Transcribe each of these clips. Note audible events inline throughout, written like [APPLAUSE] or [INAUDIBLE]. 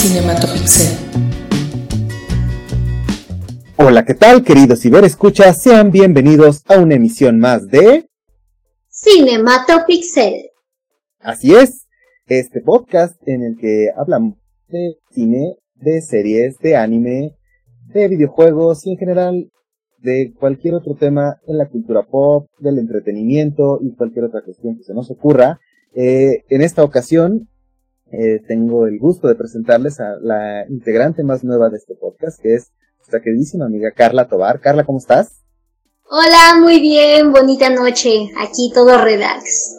Cinematopixel. Hola, ¿qué tal, queridos escuchas, Sean bienvenidos a una emisión más de Cinematopixel. Así es, este podcast en el que hablamos de cine, de series, de anime, de videojuegos y en general de cualquier otro tema en la cultura pop, del entretenimiento y cualquier otra cuestión que se nos ocurra. Eh, en esta ocasión eh, tengo el gusto de presentarles a la integrante más nueva de este podcast, que es nuestra queridísima amiga Carla Tobar. Carla, ¿cómo estás? Hola, muy bien, bonita noche. Aquí todo relax.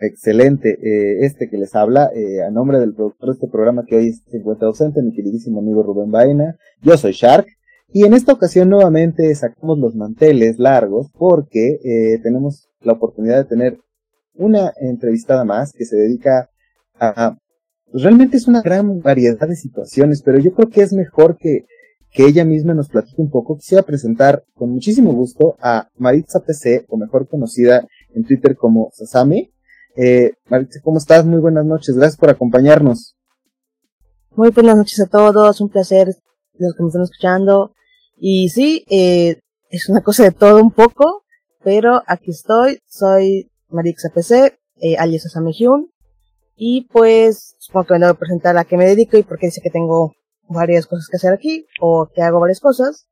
Excelente. Eh, este que les habla, a nombre del productor de este programa que hoy se encuentra ausente, mi queridísimo amigo Rubén Baena. Yo soy Shark y en esta ocasión nuevamente sacamos los manteles largos porque eh, tenemos la oportunidad de tener una entrevistada más que se dedica a... Pues realmente es una gran variedad de situaciones, pero yo creo que es mejor que, que ella misma nos platique un poco. Quisiera presentar con muchísimo gusto a Maritza PC, o mejor conocida en Twitter como Sasame. Eh, Maritza, ¿cómo estás? Muy buenas noches, gracias por acompañarnos. Muy buenas noches a todos, un placer los que me están escuchando. Y sí, eh, es una cosa de todo un poco, pero aquí estoy, soy Marixa PC, eh, alias Asame Hyun, y pues supongo que me a presentar a qué me dedico y por qué dice que tengo varias cosas que hacer aquí, o que hago varias cosas.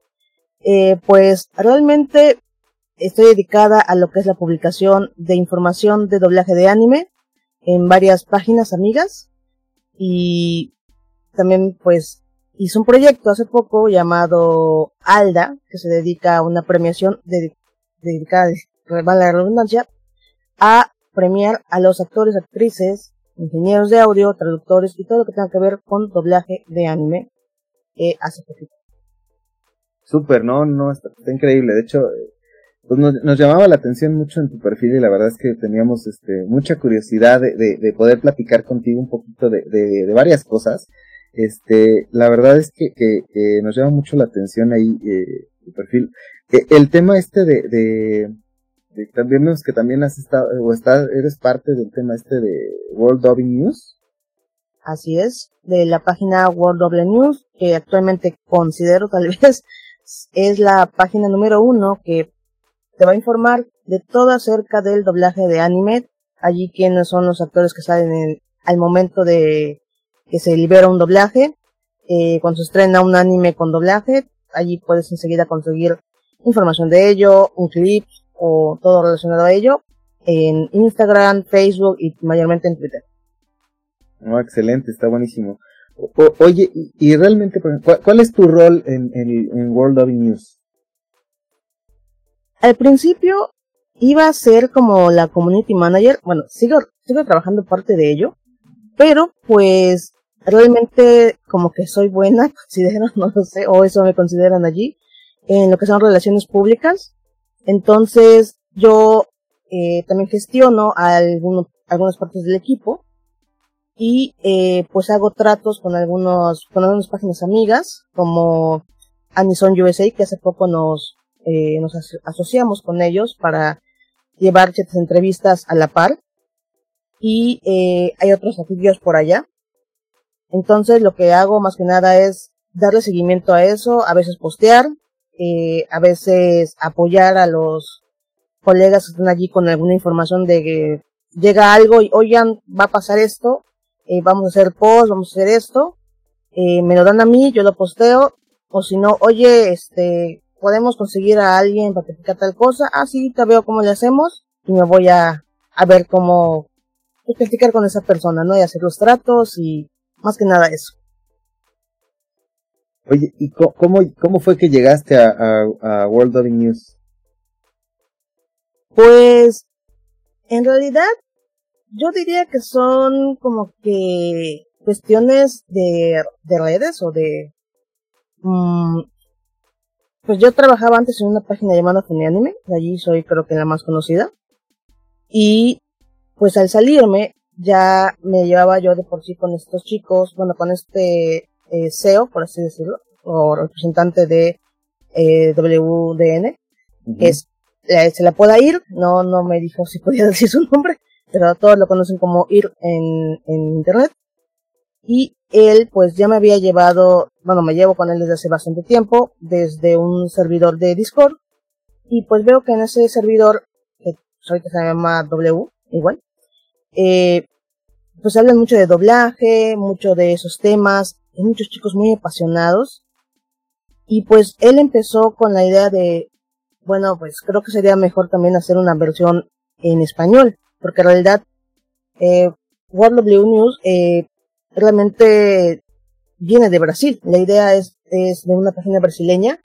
Eh, pues realmente estoy dedicada a lo que es la publicación de información de doblaje de anime en varias páginas amigas y también pues hizo un proyecto hace poco llamado ALDA, que se dedica a una premiación dedicada, la redundancia, a premiar a los actores, actrices, ingenieros de audio, traductores y todo lo que tenga que ver con doblaje de anime eh, hace poquito. Súper, no, no, está, increíble. De hecho, eh, pues nos, llamaba la atención mucho en tu perfil y la verdad es que teníamos este, mucha curiosidad de, de, poder platicar contigo un poquito de, de varias cosas. Este, la verdad es que, nos llama mucho la atención ahí eh, el perfil. Eh, el tema este de, también vemos que también has estado, o estás, eres parte del tema este de World Dubbing News. Así es, de la página World Dubbing News, que actualmente considero tal [LAUGHS] vez es la página número uno que te va a informar de todo acerca del doblaje de anime, allí quienes son los actores que salen en, al momento de que se libera un doblaje. Eh, cuando se estrena un anime con doblaje, allí puedes enseguida conseguir información de ello, un clip o todo relacionado a ello en Instagram, Facebook y mayormente en Twitter. Oh, excelente, está buenísimo. oye, y, realmente, ¿cuál, es tu rol en, en, World of News? Al principio iba a ser como la community manager, bueno, sigo, sigo trabajando parte de ello, pero pues realmente como que soy buena, [LAUGHS] considero, no lo sé, o eso me consideran allí, en lo que son relaciones públicas. Entonces, yo eh, también gestiono algunos, algunas partes del equipo y eh, pues hago tratos con algunos, con algunas páginas amigas, como Anison USA, que hace poco nos, eh, nos asociamos con ellos para llevar ciertas entrevistas a la par. Y eh, hay otros afiliados por allá entonces lo que hago más que nada es darle seguimiento a eso, a veces postear, eh, a veces apoyar a los colegas que están allí con alguna información de que llega algo y oigan, va a pasar esto, eh, vamos a hacer post, vamos a hacer esto, eh, me lo dan a mí, yo lo posteo, o si no, oye, este, podemos conseguir a alguien para que tal cosa, ah sí, te veo cómo le hacemos, y me voy a, a ver cómo platicar con esa persona, ¿no? Y hacer los tratos y más que nada eso. Oye, ¿y cómo, cómo fue que llegaste a, World of News? Pues, en realidad, yo diría que son como que cuestiones de, de redes o de... Mm, pues yo trabajaba antes en una página llamada Anime, de allí soy creo que la más conocida. Y pues al salirme ya me llevaba yo de por sí con estos chicos, bueno, con este eh, CEO, por así decirlo, o representante de eh, WDN, que es, se la pueda ir, no, no me dijo si [LAUGHS] podía decir su nombre, pero todos lo conocen como ir en, en internet. Y él pues ya me había llevado, bueno, me llevo con él desde hace bastante tiempo, desde un servidor de Discord, y pues veo que en ese servidor, que ahorita se llama W, igual, eh, pues hablan mucho de doblaje, mucho de esos temas, muchos chicos muy apasionados, y pues él empezó con la idea de, bueno, pues creo que sería mejor también hacer una versión en español, porque en realidad eh, World Blue News eh, realmente viene de Brasil. La idea es, es de una página brasileña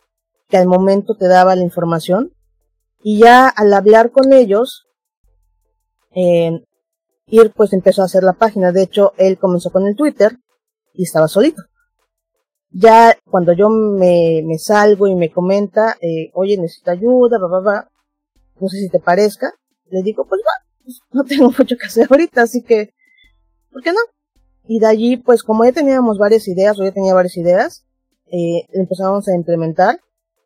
que al momento te daba la información y ya al hablar con ellos, eh, Ir pues empezó a hacer la página. De hecho, él comenzó con el Twitter y estaba solito. Ya cuando yo me, salgo y me comenta, eh, oye, necesito ayuda, va, no sé si te parezca, le digo, pues va, pues, no tengo [LAUGHS] mucho que hacer ahorita, así que, ¿por qué no? Y de allí, pues como ya teníamos varias ideas, o ya tenía varias ideas, eh, empezamos a implementar.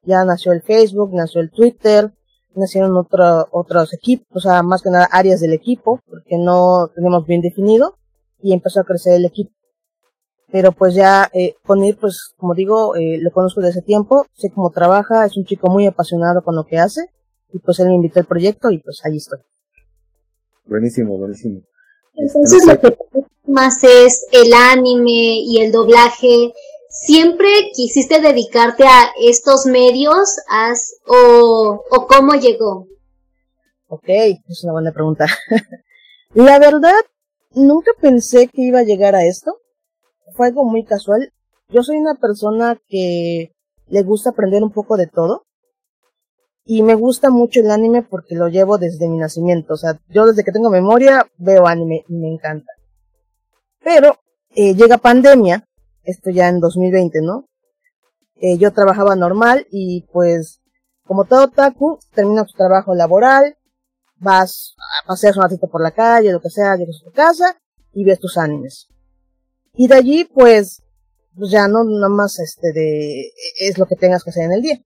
Ya nació el Facebook, nació el Twitter, nacieron otro, otros equipos, o sea, más que nada áreas del equipo, porque no tenemos bien definido, y empezó a crecer el equipo. Pero pues ya, eh, con él, pues como digo, eh, lo conozco desde ese tiempo, sé cómo trabaja, es un chico muy apasionado con lo que hace, y pues él me invitó al proyecto y pues ahí estoy. Buenísimo, buenísimo. Entonces lo que más es el anime y el doblaje. ¿Siempre quisiste dedicarte a estos medios o, o cómo llegó? Ok, es una buena pregunta. [LAUGHS] La verdad, nunca pensé que iba a llegar a esto. Fue algo muy casual. Yo soy una persona que le gusta aprender un poco de todo. Y me gusta mucho el anime porque lo llevo desde mi nacimiento. O sea, yo desde que tengo memoria veo anime y me encanta. Pero eh, llega pandemia, esto ya en 2020, ¿no? Eh, yo trabajaba normal y pues como todo otaku, termina tu trabajo laboral, vas a pasear un ratito por la calle, lo que sea, llegas a tu casa y ves tus animes. Y de allí pues, pues ya no nada más este de es lo que tengas que hacer en el día.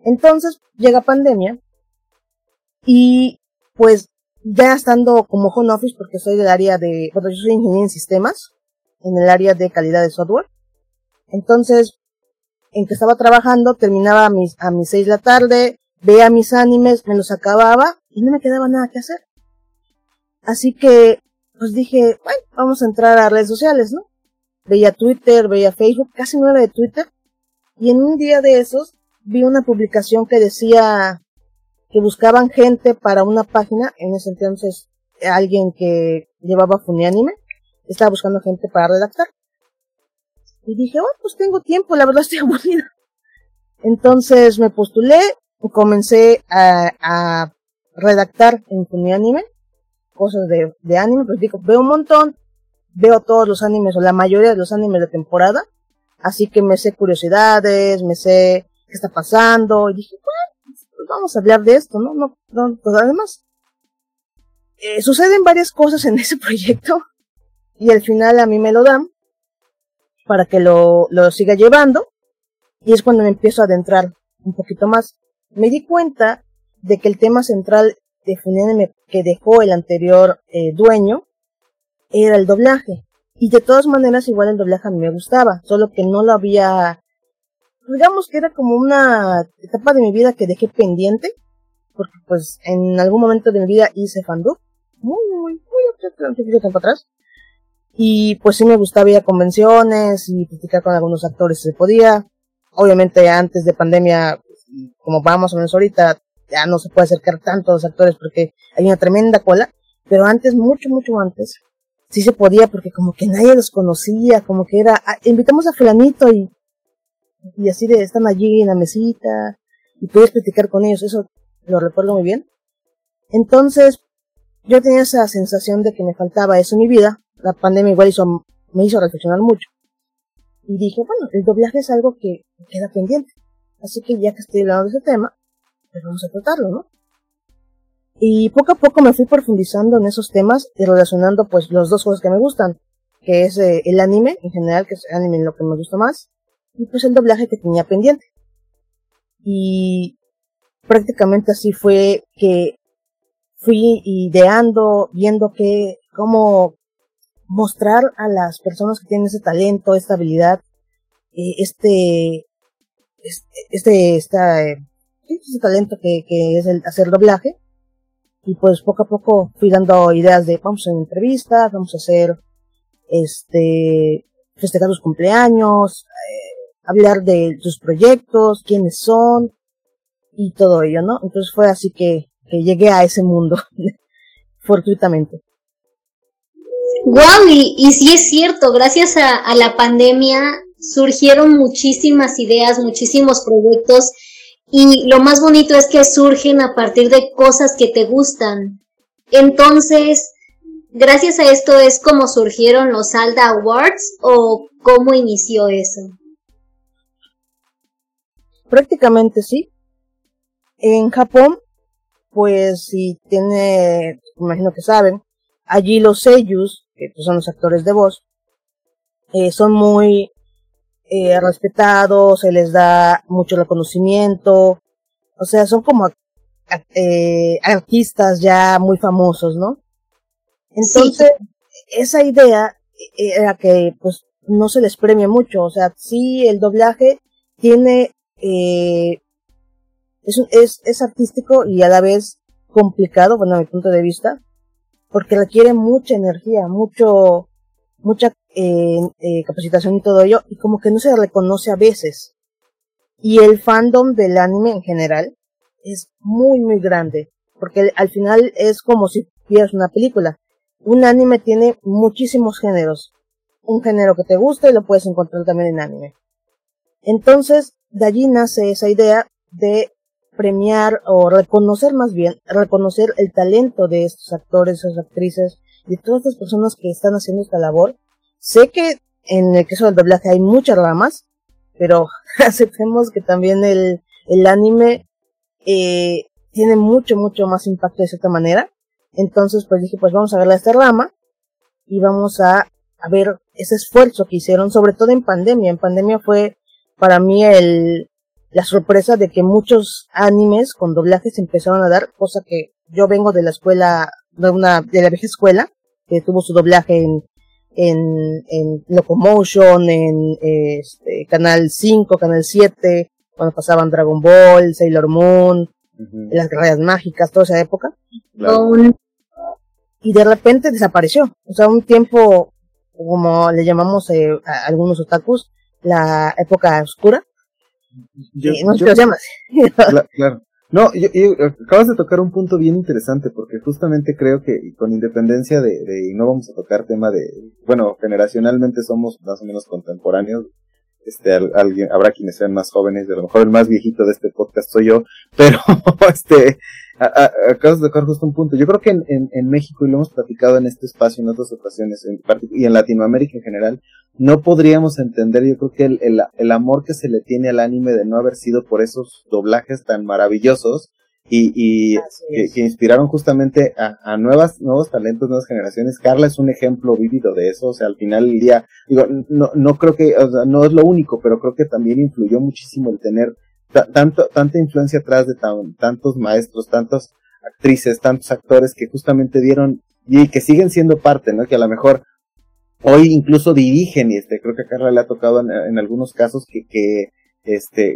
Entonces llega pandemia y pues ya estando como home office, porque soy del área de, bueno, yo soy ingeniero en sistemas, en el área de calidad de software. Entonces, en que estaba trabajando, terminaba a mis, a mis seis de la tarde, veía mis animes, me los acababa y no me quedaba nada que hacer. Así que, pues dije, bueno, vamos a entrar a redes sociales, ¿no? Veía Twitter, veía Facebook, casi no era de Twitter. Y en un día de esos, vi una publicación que decía, que buscaban gente para una página, en ese entonces alguien que llevaba Funianime, estaba buscando gente para redactar. Y dije, oh, pues tengo tiempo, la verdad estoy [LAUGHS] aburrida. Entonces me postulé, comencé a, a redactar en Funianime, cosas de, anime, pues digo, veo un montón, veo todos los animes, o la mayoría de los animes de temporada, así que me sé curiosidades, me sé qué está pasando, y dije, bueno, pues vamos a hablar de esto, ¿no? No, no pues además, eh, suceden varias cosas en [LAUGHS] ese proyecto y al final a mí me lo dan para que lo, lo siga llevando y es cuando me empiezo a adentrar un poquito más. Me di cuenta de que el tema central de Funeneme que dejó el anterior eh, dueño era el doblaje. Y de todas maneras igual el doblaje a mí me gustaba, solo que no lo había digamos que era como una etapa de mi vida que dejé pendiente, porque pues en algún momento de mi vida hice fandub, muy, muy, muy, tiempo atrás, y pues sí me gustaba ir a convenciones y platicar con algunos actores si se podía. Obviamente antes de pandemia, como vamos a menos ahorita, ya no se puede acercar tanto a los actores porque hay una tremenda cola, pero antes, mucho, mucho antes, sí se podía porque como que nadie los conocía, como que era, ah, invitamos a fulanito y y así de están allí en la mesita y puedes platicar con ellos, eso lo recuerdo muy bien. Entonces, yo tenía esa sensación de que me faltaba eso en mi vida. La pandemia igual hizo, me hizo reflexionar mucho. Y dije, bueno, el doblaje es algo que queda pendiente. Así que ya que estoy hablando de ese tema, pues vamos a tratarlo, ¿no? Y poco a poco me fui profundizando en esos temas y relacionando pues los dos juegos que me gustan, que es eh, el anime en general, que es el anime lo que me gusta más, y pues el doblaje que tenía pendiente. Y prácticamente así fue que fui ideando, viendo que, cómo, mostrar a las personas que tienen ese talento, esta habilidad, eh, este, este, este, este talento que, que es el hacer doblaje. Y pues poco a poco fui dando ideas de vamos a hacer entrevistas, vamos a hacer este festejar los cumpleaños, eh, hablar de sus proyectos, quiénes son y todo ello, ¿no? Entonces fue así que, que llegué a ese mundo [LAUGHS] fortuitamente. Wow, y, y sí es cierto, gracias a la pandemia surgieron muchísimas ideas, muchísimos proyectos y lo más bonito es que surgen a partir de cosas que te gustan. Entonces, gracias a esto es como surgieron los Alda Awards o cómo inició eso. Prácticamente sí. En Japón, pues si tiene, imagino que saben, allí los seiyus, que son los actores de voz, eh, son muy eh, respetados, se les da mucho reconocimiento, o sea, son como eh, artistas ya muy famosos, ¿no? Entonces, esa idea era que pues no se les premia mucho, o sea, sí el doblaje tiene, eh, es, es, es artístico y a la vez complicado, bueno, a mi punto de vista, porque requiere mucha energía, mucho, mucha eh, eh, capacitación y todo ello, y como que no se reconoce a veces. Y el fandom del anime en general es muy, muy grande, porque al final es como si vieras una película. Un anime tiene muchísimos géneros. Un género que te gusta y lo puedes encontrar también en anime. Entonces, de allí nace esa idea de premiar o reconocer más bien, reconocer el talento de estos actores, esas actrices, de todas estas personas que están haciendo esta labor. Sé que en el caso del doblaje hay muchas ramas, pero [LAUGHS] aceptemos que también el, el anime eh, tiene mucho, mucho más impacto de cierta manera. Entonces, pues dije, pues vamos a ver esta rama y vamos a, a ver ese esfuerzo que hicieron, sobre todo en pandemia. En pandemia fue para mí el, la sorpresa de que muchos animes con doblajes empezaron a dar, cosa que yo vengo de la escuela, de una, de la vieja escuela, que tuvo su doblaje en, en, en Locomotion, en este, Canal 5, Canal 7, cuando pasaban Dragon Ball, Sailor Moon, las guerras mágicas, toda esa época. Y de repente desapareció. O sea, un tiempo, como le llamamos eh, a algunos otakus, la época oscura. Yo, Eh, no yo- se los llama así. [LAUGHS] Cla- claro. No, yo- yo- acabas de tocar un punto bien interesante porque justamente creo que y con independencia de, de, y no vamos a tocar tema de, bueno, generacionalmente somos más o menos contemporáneos, este, al- alguien, habrá quienes sean más jóvenes, a lo mejor el más viejito de este podcast soy yo, [LAUGHS] pero, este, acabas de tocar justo un punto. Yo creo que en, México, y lo hemos platicado en este espacio en otras ocasiones, en y en Latinoamérica en general, no podríamos entender, yo creo que el, el, el amor que se le tiene al anime de no haber sido por esos doblajes tan maravillosos y, y que, inspiraron justamente a, a nuevas, nuevos talentos, nuevas generaciones. Carla es un ejemplo vívido de eso, o sea, al final del día, digo, no, no creo que, o sea, no es lo único, pero creo que también influyó muchísimo el tener ta- tanto, tanta influencia atrás de tan- tantos maestros, tantas actrices, tantos actores que justamente dieron y que siguen siendo parte, ¿no? Que a lo mejor hoy incluso dirigen y este creo que a Carla le ha tocado en, en algunos casos que, que este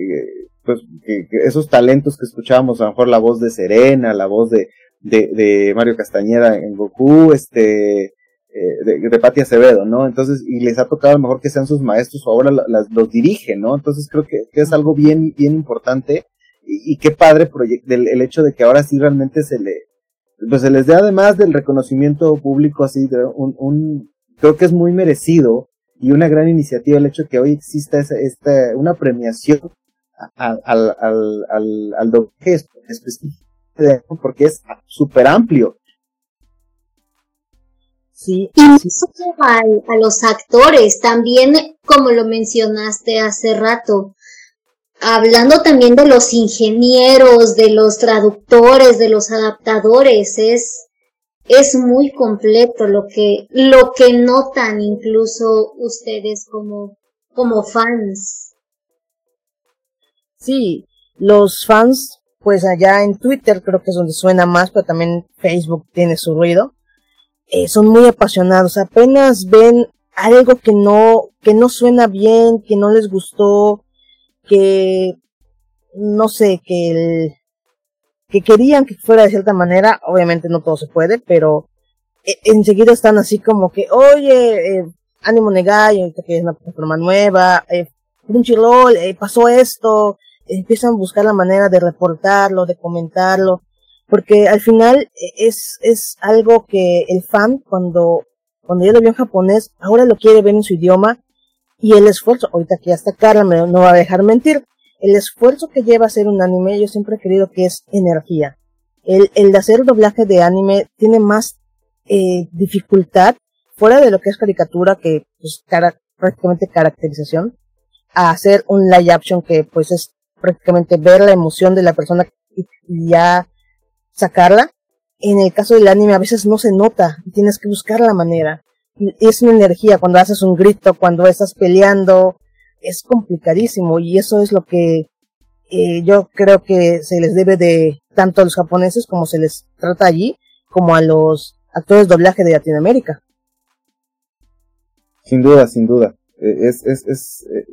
pues que, que esos talentos que escuchábamos a lo mejor la voz de Serena la voz de de, de Mario Castañeda en Goku este eh, de, de Pati Acevedo no entonces y les ha tocado a lo mejor que sean sus maestros o ahora la- las, los dirigen no entonces creo que, que es algo bien bien importante y, y qué padre el, el hecho de que ahora sí realmente se le pues se les dé además del reconocimiento público así de un, un creo que es muy merecido y una gran iniciativa el hecho de que hoy exista esa, esta, una premiación a- a- al, al, al, al doblaje específico porque es súper amplio. Sí, Y sí. al- a, los actores, también, como lo mencionaste hace rato, hablando también de los ingenieros, de los traductores, de los adaptadores, es, es muy completo lo que, lo que notan incluso ustedes como, como fans. Sí, los fans, pues allá en Twitter creo que es donde suena más, pero también Facebook tiene su ruido. eh, son muy apasionados, apenas ven algo que no, que no suena bien, que no les gustó, que no sé, que el, que querían que fuera de cierta manera, obviamente no todo se puede, pero eh, enseguida están así como que, oye, eh, ánimo Negai, que es una plataforma nueva, eh, Crunchyroll, eh, pasó esto, empiezan a buscar la manera de reportarlo, de comentarlo, porque al final es, es algo que el fan cuando, cuando ya lo vio en japonés, ahora lo quiere ver en su idioma, y el esfuerzo, ahorita que ya está Carla, me, no va a dejar mentir, el esfuerzo que lleva hacer un anime, yo siempre he querido que es energía. El, hacer doblaje de anime tiene más eh, dificultad fuera de lo que es caricatura, que pues prácticamente caracterización, a hacer un live action que pues es prácticamente ver la emoción de la persona y, ya sacarla. En el caso del anime a veces no se nota tienes que buscar la manera. es una energía cuando haces un grito, cuando estás peleando, es complicadísimo y eso es lo que eh, yo creo que se les debe de tanto a los japoneses como se les trata allí, como a los actores de doblaje de Latinoamérica. Sin duda, sin duda. Eh, es, es, es eh,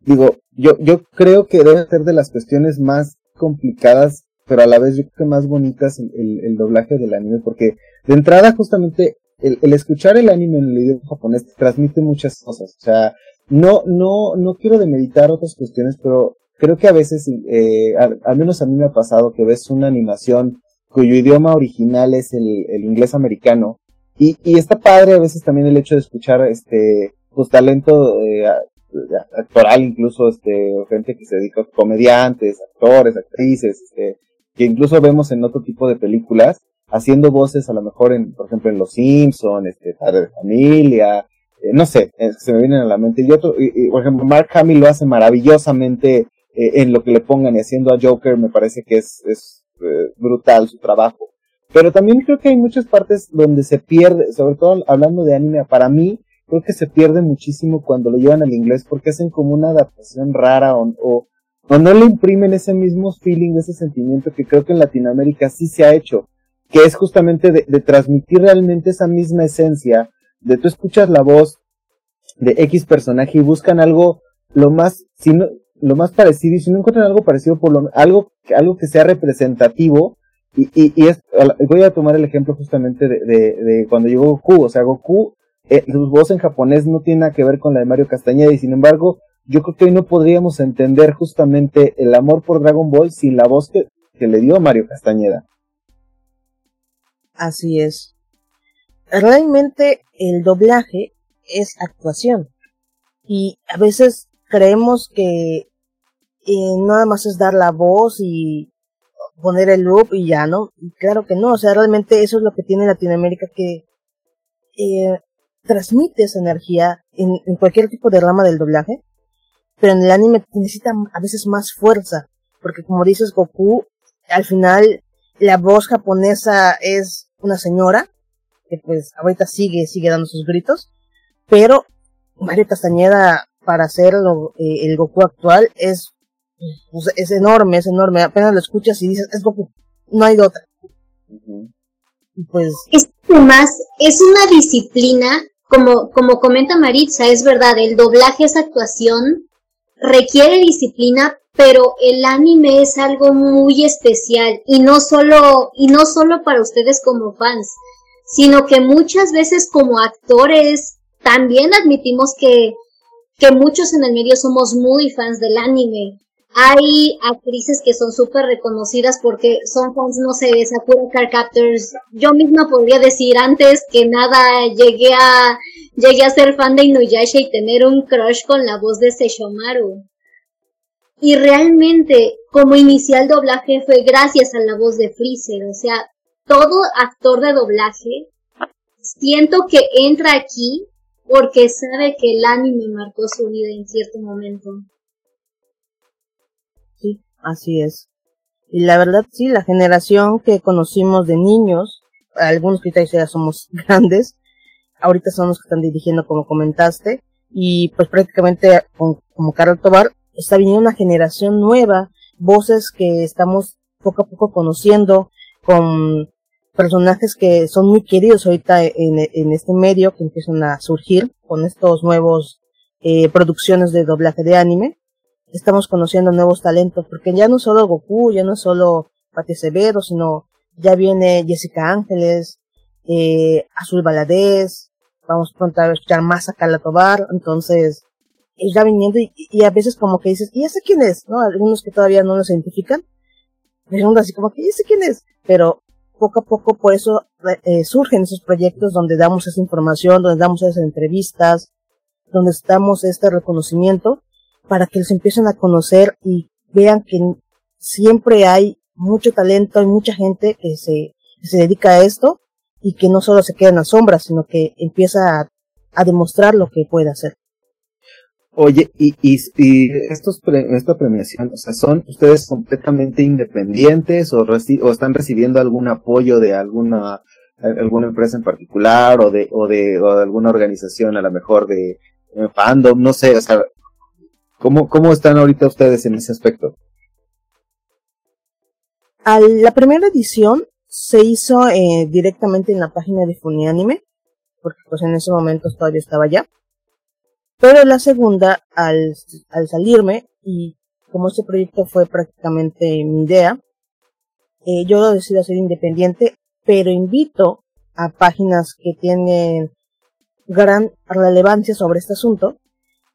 digo, yo, yo creo que debe ser de las cuestiones más complicadas, pero a la vez yo creo que más bonitas el, el, doblaje del anime, porque de entrada justamente el, el, escuchar el anime en el idioma japonés transmite muchas cosas. O sea, no, no, no quiero demeditar otras cuestiones, pero creo que a veces, eh, al, menos a mí me ha pasado que ves una animación cuyo idioma original es el, inglés americano, y, y está padre a veces también el hecho de escuchar este, pues talento eh, actoral incluso, este, gente que se dedica a comediantes, actores, actrices, este, que incluso vemos en otro tipo de películas, haciendo voces a lo mejor en, por ejemplo, en Los Simpson, este, Padre de Familia, no sé, eh, se me vienen a la mente. Y otro, por ejemplo, Mark Hamill lo hace maravillosamente eh, en lo que le pongan y haciendo a Joker me parece que es, es brutal su trabajo. Pero también creo que hay muchas partes donde se pierde, sobre todo hablando de anime, para mí, creo que se pierde muchísimo cuando lo llevan al inglés porque hacen como una adaptación rara o, o, o no le imprimen ese mismo feeling, ese sentimiento que creo que en Latinoamérica sí se ha hecho, que es justamente de, de transmitir realmente esa misma esencia de tú escuchas la voz de X personaje y buscan algo lo más, si no, lo más parecido, y si no encuentran algo parecido, por lo algo, algo que sea representativo, y, y, es, voy a tomar el ejemplo justamente de, de, cuando llegó Goku, o sea, Goku, eh, su voz en japonés no tiene nada que ver con la de Mario Castañeda, y sin embargo, yo creo que hoy no podríamos entender justamente el amor por Dragon Ball sin la voz que, que le dio Mario Castañeda. Así es realmente el doblaje es actuación. Y a veces creemos que eh, nada más es dar la voz y poner el loop y ya, ¿no? Y claro que no, o sea, realmente eso es lo que tiene Latinoamérica que eh, transmite esa energía en, en, cualquier tipo de rama del doblaje, pero en el anime necesita a veces más fuerza, porque como dices Goku, al final la voz japonesa es una señora que pues ahorita sigue, sigue dando sus gritos, pero Mario Castañeda para hacer eh, el Goku actual es, pues, es enorme, es enorme, apenas lo escuchas y dices, es Goku, no hay de otra. Pues... Es más, es una disciplina, como, como comenta Maritza, es verdad, el doblaje es actuación, requiere disciplina, pero el anime es algo muy especial y no solo, y no solo para ustedes como fans, sino que muchas veces como actores también admitimos que, que muchos en el medio somos muy fans del anime. Hay actrices que son súper reconocidas porque son fans, no sé, de Sakura Car Captors. Yo misma podría decir antes que nada llegué a, llegué a ser fan de Inuyasha y tener un crush con la voz de Seshomaru. Y realmente, como inicial doblaje fue gracias a la voz de Freezer, o sea, todo actor de doblaje siento que entra aquí porque sabe que el anime marcó su vida en cierto momento. Sí, así es. Y la verdad, sí, la generación que conocimos de niños, algunos que ya somos [LAUGHS] grandes, ahorita son los que están dirigiendo como comentaste, y pues prácticamente como Carol Tobar, está viniendo una generación nueva, voces que estamos poco a poco conociendo, con personajes que son muy queridos ahorita en, este medio que empiezan a surgir con estos nuevos eh, producciones de doblaje de anime. Estamos conociendo nuevos talentos porque ya no solo Goku, ya no solo Pati Severo, sino ya viene Jessica Ángeles, eh, Azul Baladés, vamos pronto a escuchar más a Carla Tobar, entonces ya viniendo y, a veces como que dices, ¿y ese quién es? ¿No? Algunos que todavía no nos identifican, preguntan así como que, ¿y ese quién es? Pero poco a poco por eso eh, surgen esos proyectos donde damos esa información, donde damos esas entrevistas, donde damos este reconocimiento para que los empiecen a conocer y vean que siempre hay mucho talento, hay mucha gente que se, se dedica a esto y que no solo se queda en la sombra, sino que empieza a demostrar lo que puede hacer. Oye, y, y, estos esta premiación, o sea, ¿son ustedes completamente independientes o, o están recibiendo algún apoyo de alguna alguna empresa en particular o de o de, o de alguna organización a lo mejor de eh, fandom, no sé, o sea, ¿cómo, ¿cómo están ahorita ustedes en ese aspecto? La primera edición se hizo eh, directamente en la página de Funianime, porque pues en ese momento todavía estaba allá. Pero la segunda, al, al salirme, y como este proyecto fue prácticamente mi idea, eh, yo lo decido hacer independiente, pero invito a páginas que tienen gran relevancia sobre este asunto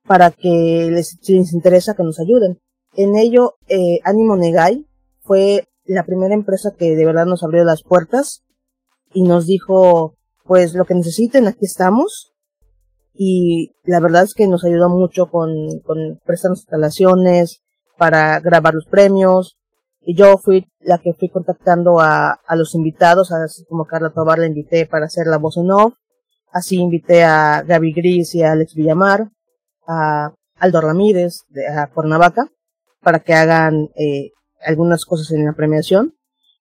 para que les, si les interesa que nos ayuden. En ello, eh, Animo Negai fue la primera empresa que de verdad nos abrió las puertas y nos dijo, pues lo que necesiten, aquí estamos y la verdad es que nos ayudó mucho con, con prestarnos instalaciones para grabar los premios. Y yo fui la que fui contactando a, a los invitados, así como Carla Tobar la invité para hacer la voz en off, así invité a Gaby Gris y a Alex Villamar, a Aldo Ramírez de a Cuernavaca para que hagan eh, algunas cosas en la premiación.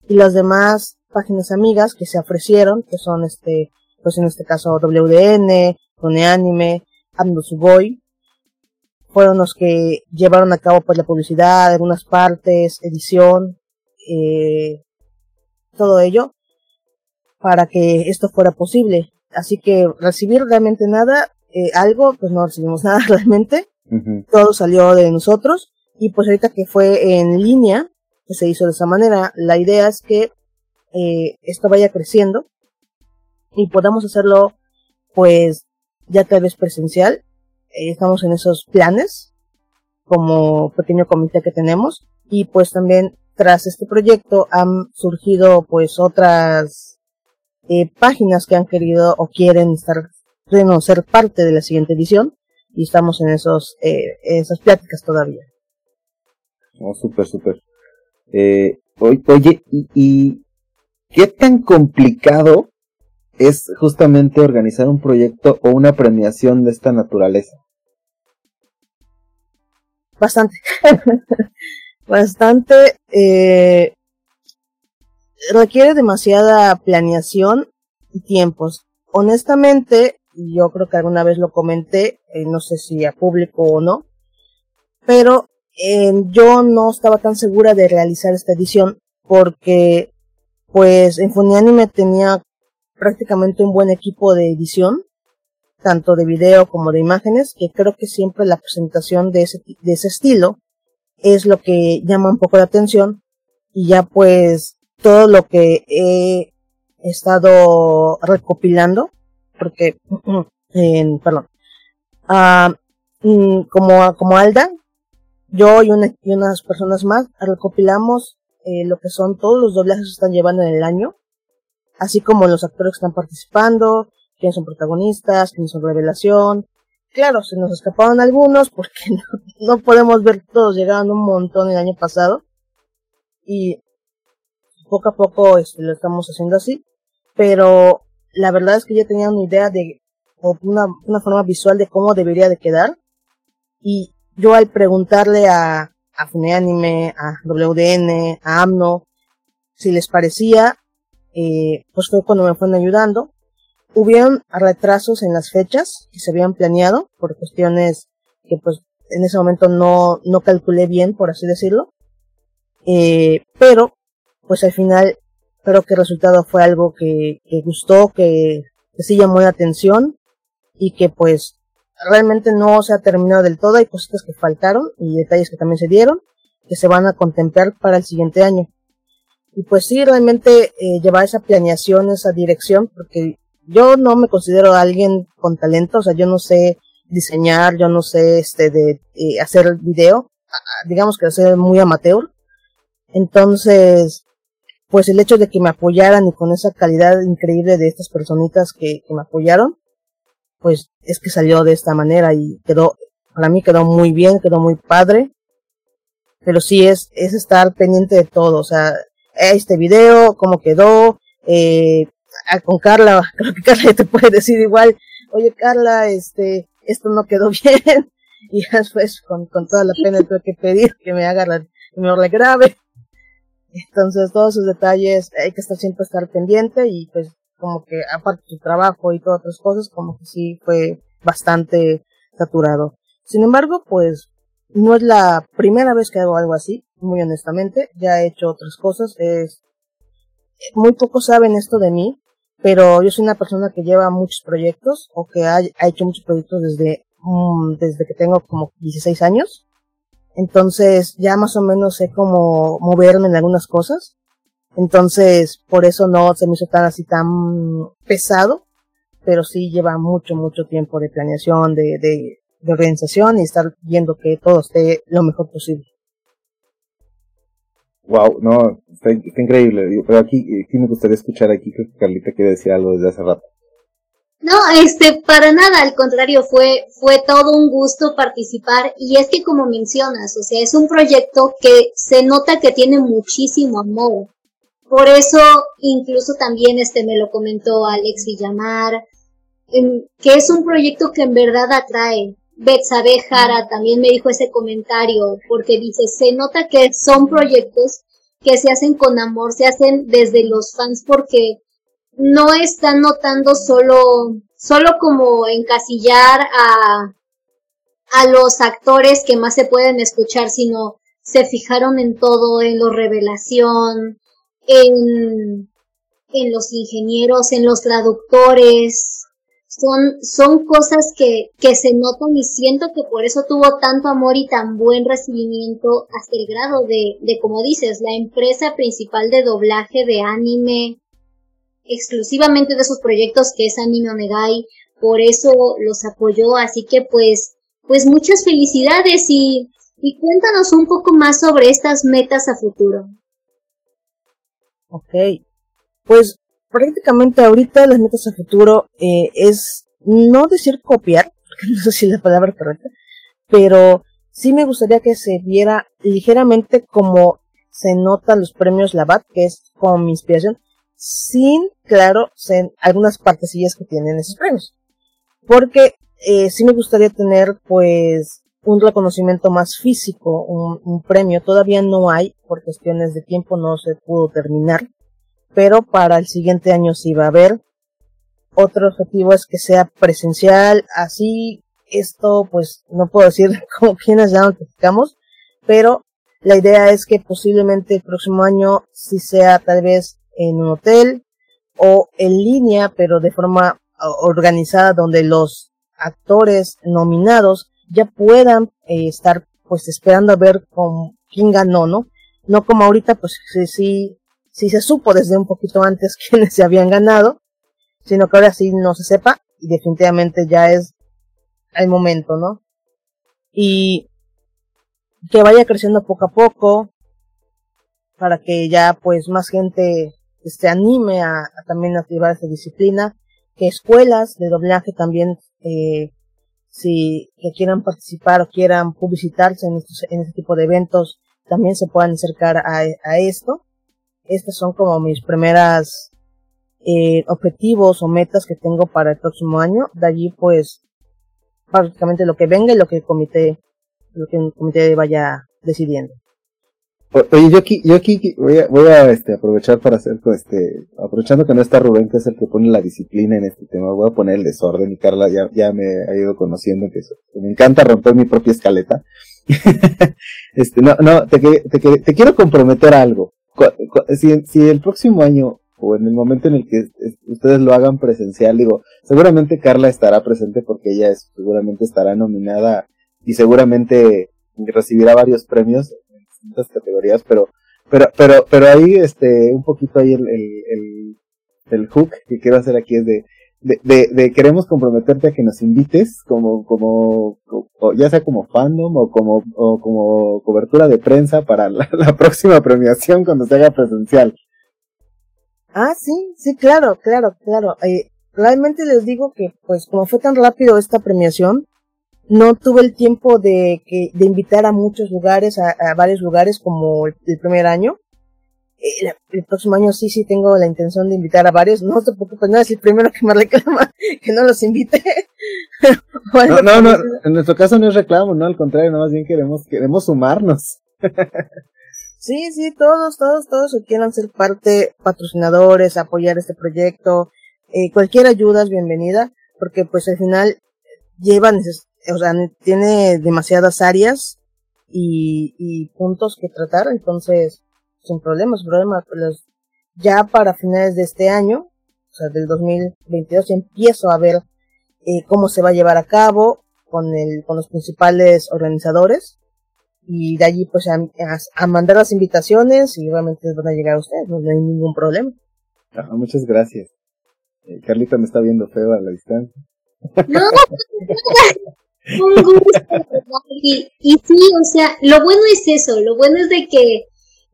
Y las demás páginas amigas que se ofrecieron que son este pues en este caso WDN, Anime, Ando Sugoi, fueron los que llevaron a cabo pues la publicidad, algunas partes, edición, eh, todo ello, para que esto fuera posible. Así que recibir realmente nada, eh, algo, pues no recibimos [LAUGHS] nada realmente, todo salió de nosotros, y pues ahorita que fue en línea, pues se hizo de esa manera, la idea es que eh, esto vaya creciendo y podamos hacerlo pues ya tal vez presencial. Eh, estamos en esos planes como pequeño comité que tenemos y pues también tras este proyecto han surgido pues otras eh, páginas que han querido o quieren estar no, ser parte de la siguiente edición y estamos en esos eh, esas pláticas todavía. Oh, súper, súper. Eh, oye, ¿y, ¿y qué tan complicado es justamente organizar un proyecto o una premiación de esta naturaleza? Bastante. [LAUGHS] Bastante. Eh, requiere demasiada planeación y tiempos. Honestamente, yo creo que alguna vez lo comenté, eh, no sé si a público o no, pero yo no estaba tan segura de realizar esta edición porque pues en Funianime tenía prácticamente un buen equipo de edición, tanto de video como de imágenes, que creo que siempre la presentación de ese, de ese estilo es lo que llama un poco la atención. Y ya pues todo lo que he estado recopilando, porque, [CLEARS THROAT] en, perdón, uh, como, como Alda, yo y, y, unas personas más recopilamos eh, lo que son todos los doblajes que están llevando en el año así como los actores que están participando, quiénes son protagonistas, quiénes son revelación. Claro, se nos escaparon algunos porque [LAUGHS] no, podemos ver todos, llegaron un montón el año pasado. Y poco a poco este, lo estamos haciendo así, pero la verdad es que ya tenía una idea de o una, forma visual de cómo debería de quedar. Y yo al preguntarle a, a a WDN, a AMNO, si les parecía, eh, pues fue cuando me fueron ayudando. Hubieron retrasos en las fechas que se habían planeado por cuestiones que pues en ese momento no, no calculé bien, por así decirlo. Eh, pero pues al final creo que el resultado fue algo que, gustó, que sí llamó la atención y que pues realmente no se ha terminado del todo, hay cositas que faltaron y detalles que también se dieron, que se van a contemplar para el siguiente año. Y pues sí, realmente eh, llevar esa planeación, esa dirección, porque yo no me considero alguien con talento, o sea, yo no sé diseñar, yo no sé este de eh, hacer video, digamos que soy muy amateur. Entonces, pues el hecho de que me apoyaran y con esa calidad increíble de estas personitas que, que me apoyaron, pues es que salió de esta manera y quedó, para mí quedó muy bien, quedó muy padre. Pero sí es, es estar pendiente de todo, o sea, este video, cómo quedó, eh, con Carla, [LAUGHS] creo que Carla te puede decir igual, oye Carla, este, esto no quedó [LAUGHS] bien, y después con, con toda la pena tuve que pedir que me haga la, que me lo grave. Entonces todos esos detalles hay que estar siempre estar pendiente y pues como que aparte de tu trabajo y todas otras cosas, como que sí fue bastante saturado. Sin embargo, pues no es la primera vez que hago algo así, muy honestamente, ya he hecho otras cosas, es muy pocos saben esto de mí, pero yo soy una persona que lleva muchos proyectos o que ha, hecho muchos proyectos desde mm, desde que tengo como 16 años. Entonces ya más o menos sé cómo moverme en algunas cosas. Entonces, por eso no se me hizo tan así tan pesado, pero sí lleva mucho, mucho tiempo de planeación, de, de, de organización y estar viendo que todo esté lo mejor posible. Wow, no, está, increíble. Pero aquí, aquí me gustaría escuchar aquí que Carlita quiere decir algo desde hace rato. No, este, para nada, al contrario, fue, fue todo un gusto participar y es que como mencionas, o sea, es un proyecto que se nota que tiene muchísimo amor. Por eso, incluso también este me lo comentó Alex Villamar, que es un proyecto que en verdad atrae. Betsabe Jara también me dijo ese comentario, porque dice, se nota que son proyectos que se hacen con amor, se hacen desde los fans porque no están notando solo, solo como encasillar a, a los actores que más se pueden escuchar, sino se fijaron en todo, en la revelación, en, en los ingenieros, en los traductores. Son, son cosas que, que se notan y siento que por eso tuvo tanto amor y tan buen recibimiento hasta el grado de, de como dices, la empresa principal de doblaje de anime, exclusivamente de sus proyectos que es Anime Onegai, por eso los apoyó, así que pues, pues muchas felicidades y, y cuéntanos un poco más sobre estas metas a futuro. Ok. Pues prácticamente ahorita las metas a futuro eh, es no decir copiar, [LAUGHS] porque no sé si es la palabra correcta, pero sí me gustaría que se viera ligeramente como se notan los premios Labat, que es como mi inspiración, sin, claro, en algunas partecillas que tienen esos premios. Porque eh, sí me gustaría tener, pues, un reconocimiento más físico, un, premio. Todavía no hay, por cuestiones de tiempo no se pudo terminar, pero para el siguiente año sí va a haber. Otro objetivo es que sea presencial, así esto pues no puedo decir [LAUGHS] como quienes ya notificamos, pero la idea es que posiblemente el próximo año sí sea tal vez en un hotel o en línea, pero de forma organizada donde los actores nominados ya puedan eh, estar pues esperando a ver con quién ganó, ¿no? No como ahorita, pues sí, sí, sí se supo desde un poquito antes [LAUGHS] quiénes se habían ganado, sino que ahora sí no se sepa y definitivamente ya es el momento, ¿no? Y que vaya creciendo poco a poco para que ya pues más gente se este, anime a, a también activar esa disciplina, que escuelas de doblaje también eh, si que quieran participar o quieran publicitarse en, este tipo de eventos, también se puedan acercar a esto. Estas son como mis primeras eh, objetivos o metas que tengo para el próximo año. De allí, pues, prácticamente lo que venga y lo que el comité, lo que el comité vaya decidiendo. Oye, yo aquí, yo aquí voy a, voy a este, aprovechar para hacer, este, aprovechando que no está Rubén, que es el que pone la disciplina en este tema, voy a poner el desorden y Carla ya, ya me ha ido conociendo que, eso, me encanta romper mi propia escaleta. [LAUGHS] este, no, no, te, te, te quiero comprometer algo. Si, si el próximo año o en el momento en el que ustedes lo hagan presencial, digo, seguramente Carla estará presente porque ella seguramente estará nominada y seguramente recibirá varios premios en distintas categorías, pero pero pero pero ahí este un poquito ahí el, el, el, hook que quiero hacer aquí es de de, de, queremos comprometerte a que nos invites como como, ya sea como fandom o como o como cobertura de prensa para [LAUGHS] la, próxima premiación cuando se haga presencial Ah, sí, sí, claro, claro, claro. Eh, realmente les digo que, pues, como fue tan rápido esta premiación, no tuve el tiempo de, que, de invitar a muchos lugares, a, varios lugares como el, primer año. Eh, el, próximo año sí, sí tengo la intención de invitar a varios. No te preocupes, no es el primero que me reclama [LAUGHS] que no los invite. [LAUGHS] no, no, no, en nuestro caso no es reclamo, no, al contrario, no, más bien queremos, queremos sumarnos. Sí, sí, todos, todos, todos que quieran ser parte, patrocinadores, apoyar este proyecto, eh, cualquier ayuda es bienvenida, porque pues al final llevan, o sea, tiene demasiadas áreas y, y puntos que tratar, entonces, sin problemas, problemas, los, ya para finales de este año, o sea, del 2022, empiezo a ver eh, cómo se va a llevar a cabo con el, con los principales organizadores y de allí pues a, mandar las invitaciones y obviamente van a llegar a ustedes, no, hay ningún problema. muchas gracias. Eh, Carlita me está viendo feo a la distancia. No, [LAUGHS] un gusto. Y, y sí, o sea, lo bueno es eso, lo bueno es de que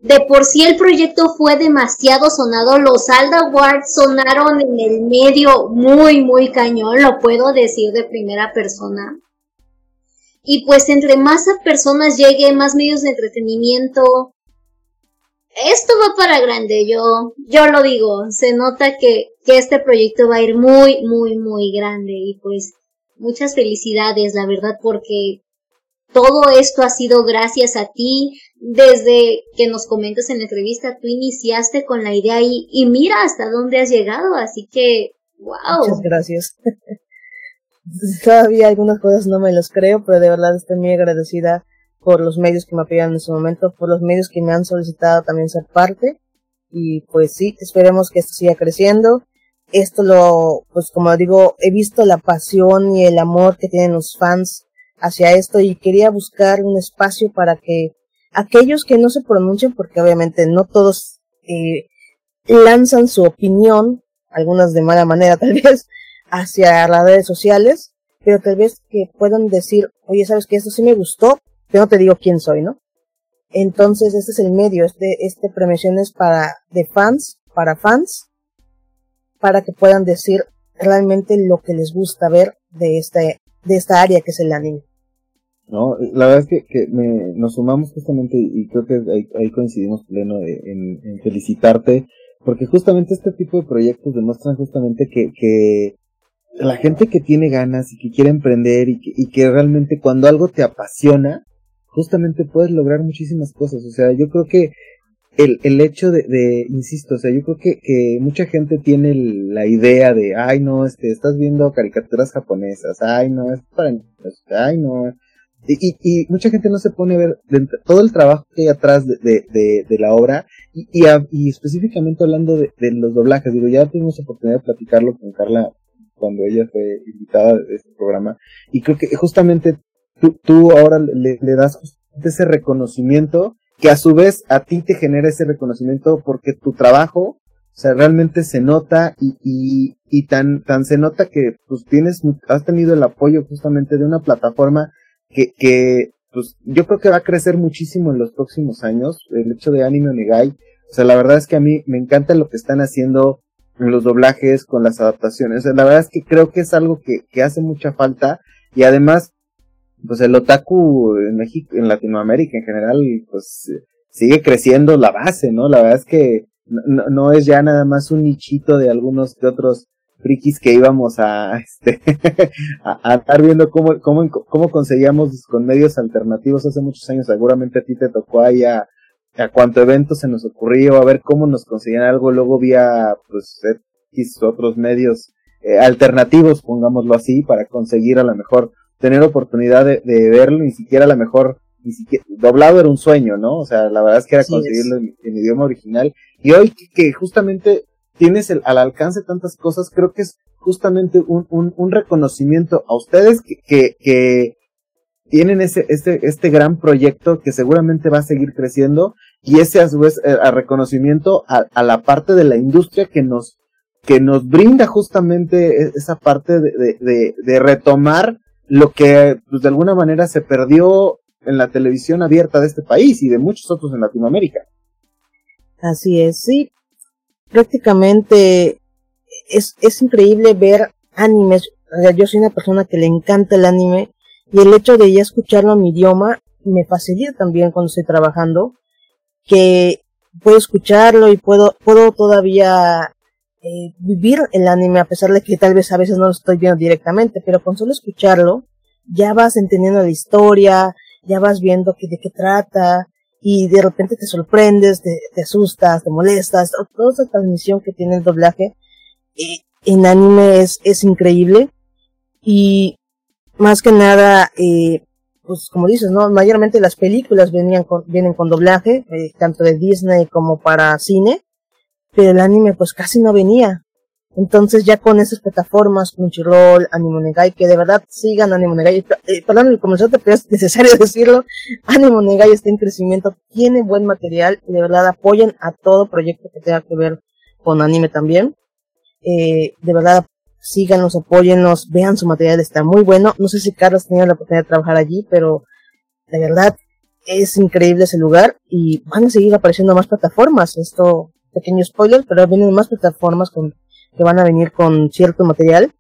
de por sí el proyecto fue demasiado sonado, los Alda Awards sonaron en el medio muy, muy cañón, lo puedo decir de primera persona. Y pues entre más personas llegue, más medios de entretenimiento, esto va para grande, yo, yo lo digo, se nota que, que este proyecto va a ir muy, muy, muy grande y pues muchas felicidades, la verdad, porque todo esto ha sido gracias a ti, desde que nos comentas en la entrevista, tú iniciaste con la idea y, y mira hasta dónde has llegado, así que, wow. Muchas gracias. [LAUGHS] todavía algunas cosas no me los creo, pero de verdad estoy muy agradecida por los medios que me apoyan en ese momento, por los medios que me han solicitado también ser parte. Y pues sí, esperemos que esto siga creciendo. Esto lo, pues como digo, he visto la pasión y el amor que tienen los fans hacia esto y quería buscar un espacio para que aquellos que no se pronuncian, porque obviamente no todos eh, lanzan su opinión, algunas de mala manera [LAUGHS] tal vez, hacia las redes sociales, pero tal vez que puedan decir, oye, sabes que esto sí me gustó, pero no te digo quién soy, ¿no? Entonces, este es el medio, este, este premiación es para, de fans, para fans, para que puedan decir realmente lo que les gusta ver de este, de esta área que es el anime. No, la verdad es que, que me, nos sumamos justamente y creo que ahí, ahí coincidimos pleno en, en, felicitarte porque justamente este tipo de proyectos demuestran justamente que, que la gente que tiene ganas y que quiere emprender y que, y que realmente cuando algo te apasiona, justamente puedes lograr muchísimas cosas. O sea, yo creo que el, el hecho de, de, insisto, o sea, yo creo que, que mucha gente tiene la idea de, ay, no, este, estás viendo caricaturas japonesas, ay, no, es para, ay, no. Y, y, mucha gente no se pone a ver todo el trabajo que hay atrás de, la obra y, y, específicamente hablando de, de los doblajes. Digo, ya tuvimos oportunidad de platicarlo con Carla cuando ella fue invitada de este programa. Y creo que justamente tú, tú ahora le, le das ese reconocimiento que a su vez a ti te genera ese reconocimiento porque tu trabajo, o sea, realmente se nota y, y, y tan, tan se nota que pues tienes, has tenido el apoyo justamente de una plataforma que, que pues yo creo que va a crecer muchísimo en los próximos años, el hecho de Anime Onegai, o sea, la verdad es que a mí me encanta lo que están haciendo en los doblajes, con las adaptaciones. La verdad es que creo que es algo que, que hace mucha falta y además, pues el otaku en México, en Latinoamérica en general, pues sigue creciendo la base, ¿no? La verdad es que no, no es ya nada más un nichito de algunos de otros frikis que íbamos a, este, [LAUGHS] a, estar viendo cómo, cómo, cómo conseguíamos con medios alternativos hace muchos años. Seguramente a ti te tocó ahí a, a cuánto evento se nos ocurrió, a ver cómo nos conseguían algo, luego vía pues X otros medios eh, alternativos, pongámoslo así, para conseguir a lo mejor tener oportunidad de, de, verlo, ni siquiera a lo mejor ni siquiera, doblado era un sueño, ¿no? O sea, la verdad es que era conseguirlo En, idioma original. Y hoy que, justamente tienes el, al alcance tantas cosas, creo que es justamente un, reconocimiento a ustedes que, tienen ese, este, este gran proyecto que seguramente va a seguir creciendo y ese a su vez eh, a reconocimiento a, la parte de la industria que nos, brinda justamente e, esa parte de, retomar lo que pues, de alguna manera se perdió en la televisión abierta de este país y de muchos otros en Latinoamérica. Así es, sí. Prácticamente es, es increíble ver animes. Yo soy una persona que le encanta el anime y el hecho de ya escucharlo en mi idioma me facilita también cuando estoy trabajando, que puedo escucharlo y puedo, puedo todavía eh, vivir el anime a pesar de que tal vez a veces no lo estoy viendo directamente, pero con solo escucharlo ya vas entendiendo la historia, ya vas viendo que, de qué trata y de repente te sorprendes, te, asustas, te molestas, toda esa transmisión que tiene el doblaje eh, en anime es, es increíble y más que nada, eh, pues como dices, ¿no? Mayormente las películas venían con, vienen con doblaje, eh, tanto de Disney como para cine, pero el anime pues casi no venía. Entonces ya con esas plataformas, Crunchyroll, Negai, que de verdad sigan Negai, eh, perdón el comenzante, pero es necesario [LAUGHS] decirlo, Negai está en crecimiento, tiene buen material y de verdad apoyen a todo proyecto que tenga que ver con anime también. Eh, de verdad síganos, apóyennos, vean su material, está muy bueno. No sé si Carlos tenía la oportunidad de trabajar allí, pero de verdad es increíble ese lugar y van a seguir apareciendo más plataformas. Esto, pequeño spoiler, pero vienen más plataformas con, que van a venir con cierto material.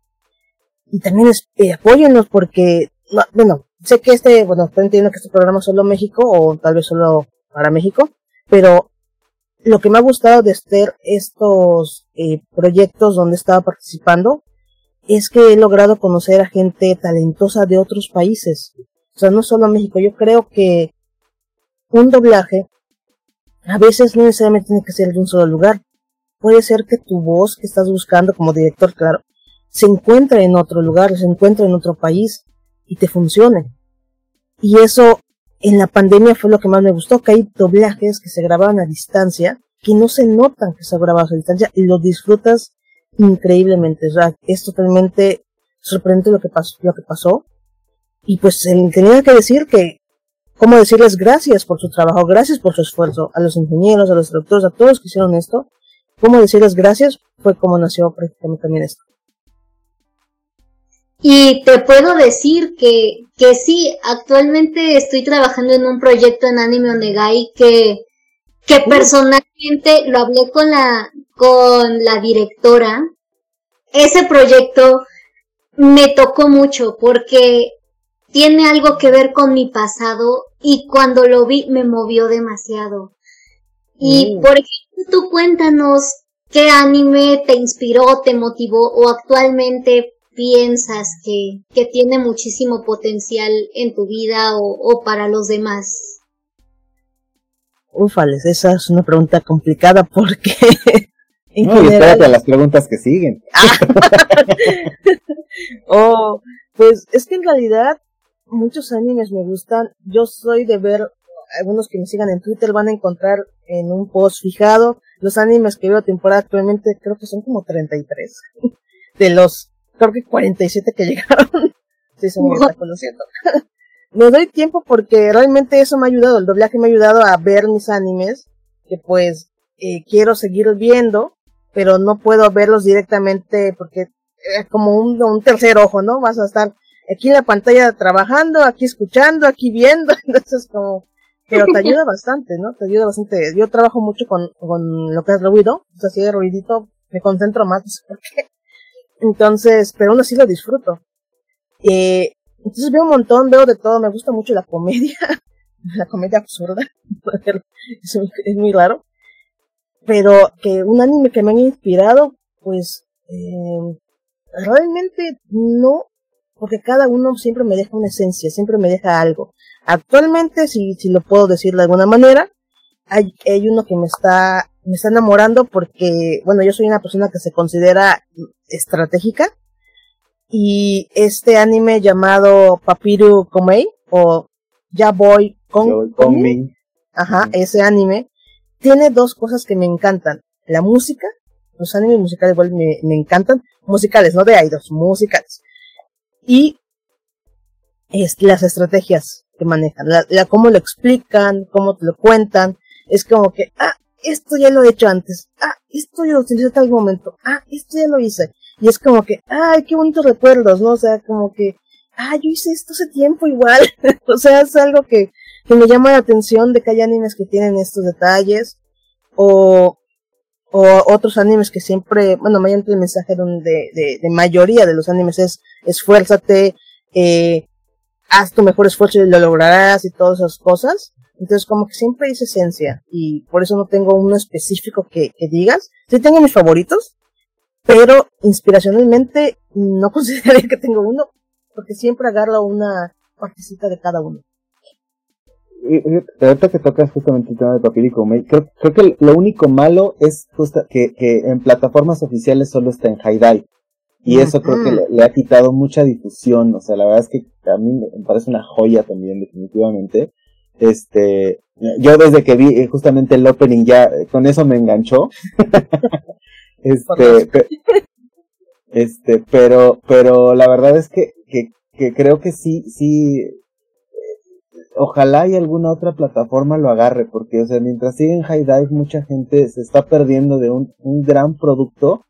Y también es, eh, apóyennos porque, bueno, sé que este, bueno, estoy entendiendo que este programa es solo México o tal vez solo para México, pero lo que me ha gustado de estar estos eh, proyectos donde estaba participando es que he logrado conocer a gente talentosa de otros países. O sea, no solo México. Yo creo que un doblaje a veces no necesariamente tiene que ser de un solo lugar. Puede ser que tu voz que estás buscando como director, claro, se encuentre en otro lugar, se encuentre en otro país y te funcione. Y eso en la pandemia fue lo que más me gustó, que hay doblajes que se grababan a distancia, que no se notan que se grababan a distancia y lo disfrutas increíblemente. Es totalmente sorprendente lo que pasó, lo que pasó. Y pues tenía que decir que, cómo decirles gracias por su trabajo, gracias por su esfuerzo, a los ingenieros, a los doctores, a todos que hicieron esto. Cómo decirles gracias fue como nació prácticamente también esto. Y te puedo decir que, que sí, actualmente estoy trabajando en un proyecto en Anime Onegai que, que personalmente lo hablé con la, con la directora, ese proyecto me tocó mucho porque tiene algo que ver con mi pasado y cuando lo vi me movió demasiado. Y mm. por ejemplo, tú cuéntanos qué anime te inspiró, te motivó o actualmente piensas que, que tiene muchísimo potencial en tu vida o, o para los demás. Ufales, esa es una pregunta complicada porque [LAUGHS] no, y espérate a las preguntas que siguen. [LAUGHS] oh, pues es que en realidad muchos animes me gustan. Yo soy de ver, algunos que me sigan en Twitter van a encontrar en un post fijado los animes que veo temporada actualmente, creo que son como 33. [LAUGHS] De los, creo que 47 que [LAUGHS] llegaron. Sí, se me está conociendo. [LAUGHS] me doy tiempo porque realmente eso me ha ayudado, el doblaje me ha ayudado a ver mis animes que pues eh, quiero seguir viendo pero no puedo verlos directamente porque es como un, un tercer ojo, ¿no? Vas a estar aquí en la pantalla trabajando, aquí escuchando, aquí viendo, entonces como, pero te ayuda [LAUGHS] bastante, ¿no? Te ayuda bastante. Yo trabajo mucho con, con lo que es ruido, o sea, si hay ruidito, me concentro más, no sé por qué. Entonces, pero aún así lo disfruto. Eh, entonces veo un montón, veo de todo, me gusta mucho la comedia, [LAUGHS] la comedia absurda, [LAUGHS] es es muy raro pero que un anime que me han inspirado, pues eh, realmente no, porque cada uno siempre me deja una esencia, siempre me deja algo. Actualmente, si, si lo puedo decir de alguna manera, hay, hay uno que me está, me está enamorando porque, bueno, yo soy una persona que se considera estratégica y este anime llamado Papiru Komei o Ya Boy Kong, ajá, ese anime, tiene dos cosas que me encantan. La música, los animes musicales igual me, me encantan, musicales, no de idols, musicales. Y es las estrategias que manejan, la, la, cómo lo explican, cómo te lo cuentan, es como que, ah, esto ya lo he hecho antes, ah, esto ya lo utilicé en tal momento, ah, esto ya lo hice, y es como que, ay, qué bonitos recuerdos, ¿no? O sea, como que, ah, yo hice esto hace tiempo igual, [LAUGHS] o sea, es algo que, que me llama la atención de que hay animes que tienen estos detalles, o, o otros animes que siempre, bueno, me el mensaje donde, de, de mayoría de los animes es, esfuérzate, eh, haz tu mejor esfuerzo y lo lograrás y todas esas cosas. Entonces, como que siempre es esencia y por eso no tengo uno específico que, que digas. Sí tengo mis favoritos, pero inspiracionalmente no [LAUGHS] consideraría que tengo uno, porque siempre agarro una partecita de cada uno. Ahorita que tocas justamente el tema de papel y creo, creo que lo único malo es justo que, que en plataformas oficiales solo está en High y eso creo que le, ha quitado mucha difusión, o sea, la verdad es que a mí me parece una joya también, definitivamente. Este, yo desde que vi eh, justamente el opening ya, eh, con eso me enganchó. [LAUGHS] este, este, pero, pero la verdad es que, que, que creo que sí, sí, ojalá y alguna otra plataforma lo agarre, porque, o sea, mientras sigue en High Dive, mucha gente se está perdiendo de un, un gran producto